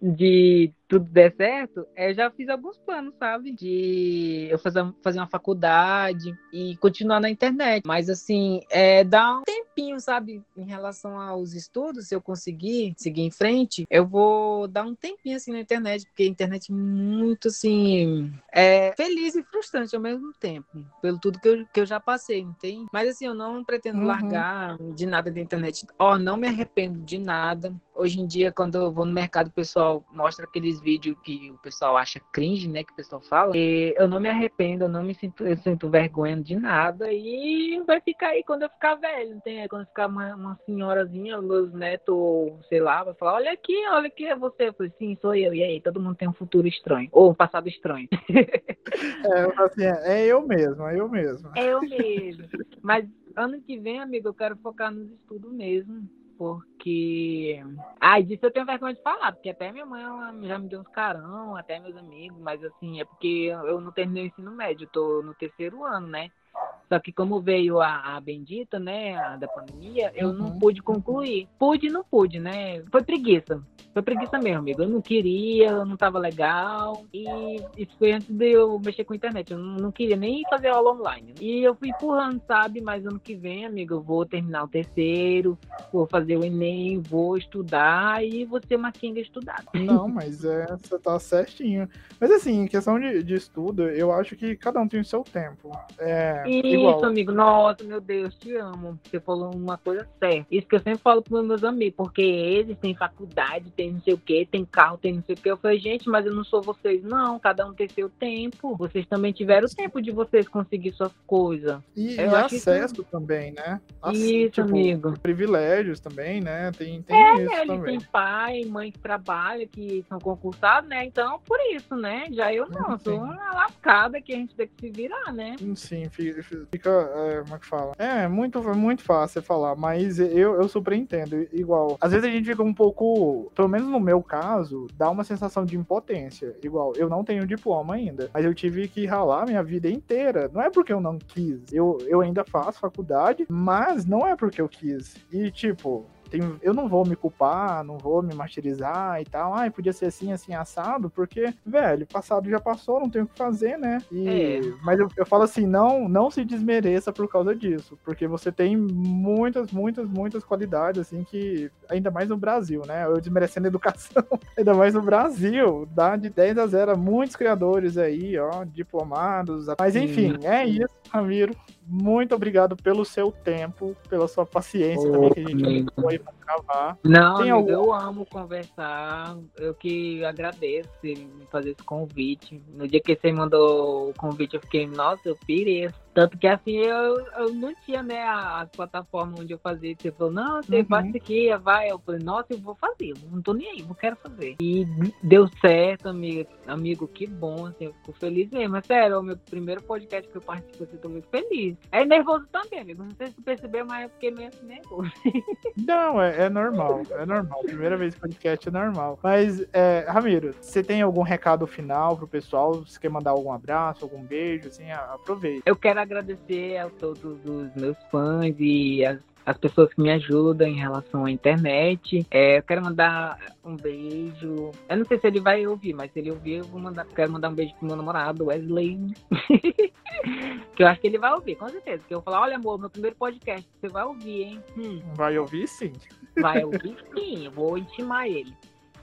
de tudo der certo, eu já fiz alguns planos, sabe, de eu fazer, fazer uma faculdade e continuar na internet, mas assim, é, dá um tempinho, sabe, em relação aos estudos, se eu conseguir seguir em frente, eu vou dar um tempinho assim na internet, porque a internet é muito assim, é feliz e frustrante ao mesmo tempo, pelo tudo que eu, que eu já passei, entende? Mas assim, eu não pretendo
Uhum.
largar de nada da internet. Ó, não me arrependo de nada. Hoje em dia, quando eu vou no mercado, o pessoal mostra aqueles vídeos que o pessoal acha cringe, né? Que o pessoal fala. E eu não me arrependo, eu não me sinto, eu sinto vergonha de nada. E vai ficar aí quando eu ficar velho, não tem? Quando eu ficar uma, uma senhorazinha, meus netos, ou sei lá, vai falar: olha aqui, olha aqui, é você. Eu falei, sim, sou eu. E aí, todo mundo tem um futuro estranho. Ou um passado estranho.
É, assim, é, é eu mesmo, é eu mesmo.
É eu mesmo. Mas ano que vem, amigo, eu quero focar nos estudos mesmo. Porque. Ai, disso eu tenho vergonha de falar, porque até minha mãe já me deu uns carão, até meus amigos, mas assim, é porque eu não terminei o ensino médio, eu tô no terceiro ano, né? Só que como veio a, a bendita, né, a da pandemia, eu não
Uhum.
pude concluir. Pude e não pude, né? Foi preguiça. Foi preguiça mesmo, amigo. Eu não queria, eu não tava legal. E isso foi antes de eu mexer com a internet. Eu não, não queria nem fazer aula online. E eu fui empurrando, sabe? Mas ano que vem, amigo, eu vou terminar o terceiro, vou fazer o Enem, vou estudar e vou ser uma kinga estudada.
Não, mas é, você tá certinho. Mas assim, em questão de, de estudo, eu acho que cada um tem o seu tempo. É
Isso,
igual.
amigo. Nossa, meu Deus, te amo. Você falou uma coisa certa. Isso que eu sempre falo pros meus amigos, porque eles têm faculdade, tem não sei o que, tem carro, tem não sei o que. Eu falei, gente, mas eu não sou vocês, não. Cada um tem seu tempo. Vocês também tiveram tempo de vocês conseguir suas coisas.
E,
Eu
e
acho que
acesso também, né? Ace-
Isso,
tipo,
amigo.
privilégios também, né? Tem, tem
É,
isso
né? Eles
também.
têm pai, mãe que trabalha, que são concursados, né? Então, por isso, né? Já eu não,
Uhum,
sou
sim.
uma lascada que a gente tem que se virar, né?
Sim, fi- fi- fica, é, como é que fala? É, muito, muito fácil falar, mas eu, eu super entendo. Igual, às vezes a gente fica um pouco, pelo menos no meu caso, dá uma sensação de impotência. Igual, eu não tenho diploma ainda, mas eu tive que ralar minha vida inteira. Não é porque eu não quis, eu, eu ainda faço faculdade, mas não é porque eu quis. E, tipo, tem- eu não vou me culpar, não vou me martirizar e tal. Ai, podia ser assim, assim, assado, porque, velho, o passado já passou, não tem o que fazer, né? E,
É.
Mas eu, eu falo assim, não, não se desmereça por causa disso, porque você tem muitas, muitas, muitas qualidades, assim, que, ainda mais no Brasil, né? Eu desmerecendo a educação, ainda mais no Brasil, dá de 10 a 0 a muitos criadores aí, ó, diplomados. Mas enfim, é isso, Ramiro. Muito obrigado pelo seu tempo, pela sua paciência
Ô,
também que a gente foi gravar.
Não, amigo,
algum-
eu amo conversar. Eu que agradeço me fazer esse convite. No dia que você mandou o convite, eu fiquei, nossa, eu pirei. Tanto que assim, eu, eu não tinha, né, a- as plataformas onde eu fazia. Você falou, não, você
Uhum.
faz isso aqui, vai. Eu falei, nossa, eu vou fazer. Eu não tô nem aí, não quero fazer. E deu certo, amigo. Amigo, que bom, assim, eu fico feliz mesmo. É sério, é o meu primeiro podcast que eu participo, assim, tô muito feliz. É nervoso também, amigo. Não sei se percebeu, mas eu fiquei meio assim nervoso.
Não, é, é normal, é normal. Primeira vez podcast é normal. Mas, é, Ramiro, você tem algum recado final pro pessoal? Você quer mandar algum abraço, algum beijo, assim, aproveita.
Eu quero agradecer a todos os meus fãs e as, as pessoas que me ajudam em relação à internet. É, eu quero mandar um beijo. Eu não sei se ele vai ouvir, mas se ele ouvir, eu vou mandar. Quero mandar um beijo pro meu namorado, Wesley. que eu acho que ele vai ouvir, com certeza. Que eu vou falar, olha, amor, meu primeiro podcast, você vai ouvir, hein? Hum,
Vai ouvir sim.
vai ouvir sim, eu vou intimar ele.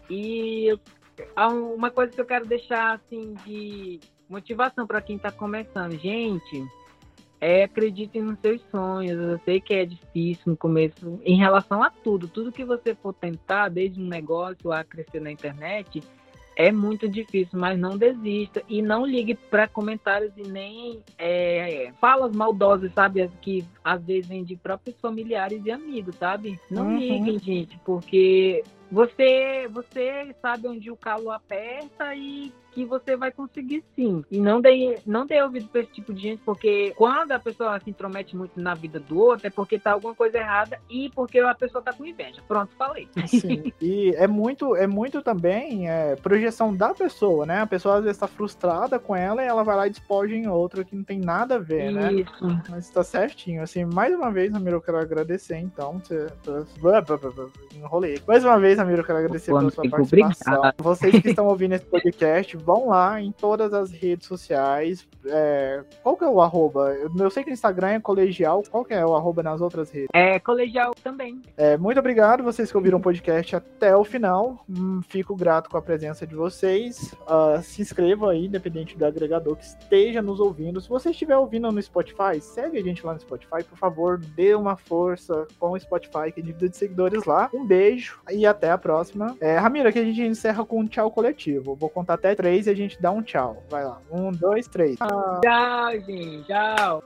E um- uma coisa que eu quero deixar assim de motivação para quem está começando, gente, é acreditem nos seus sonhos. Eu sei que é difícil no começo em relação a tudo, tudo que você for tentar, desde um negócio a crescer na internet, É muito difícil, mas não desista e não ligue para comentários e nem é, falas maldosas, sabe? Que às vezes vêm de próprios familiares e amigos, sabe? Não uhum. liguem, gente, porque você, você sabe onde o calo aperta e que você vai conseguir sim. E não dê, não dê ouvido para esse tipo de gente, porque quando a pessoa se intromete muito na vida do outro, é porque tá alguma coisa errada e porque a pessoa tá com inveja. Pronto, falei.
Sim. e é muito, é muito também é, projeção da pessoa, né? A pessoa às vezes tá frustrada com ela e ela vai lá e despoja em outra que não tem nada a ver,
Isso.
né? Isso. Mas tá certinho. Assim, mais uma vez, Ramiro, eu quero agradecer, então. Você... Enrolei. Mais uma vez, Ramiro, eu quero agradecer pela sua participação. Obrigado. Vocês que estão ouvindo esse podcast, vão lá em todas as redes sociais. É, qual que é o arroba? Eu sei que o Instagram é colegial. Qual que é o arroba nas outras redes?
É colegial também.
É, muito obrigado vocês que ouviram o podcast até o final. Hum, fico grato com a presença de vocês. Uh, se inscreva aí, independente do agregador que esteja nos ouvindo. Se você estiver ouvindo no Spotify, segue a gente lá no Spotify, por favor, dê uma força com o Spotify, que é dívida de seguidores lá. Um beijo e até a próxima. É, Ramiro, aqui a gente encerra com um tchau coletivo. Vou contar até três e a gente dá um tchau. Vai lá. Um, dois, três.
Tchau, gente. Tchau.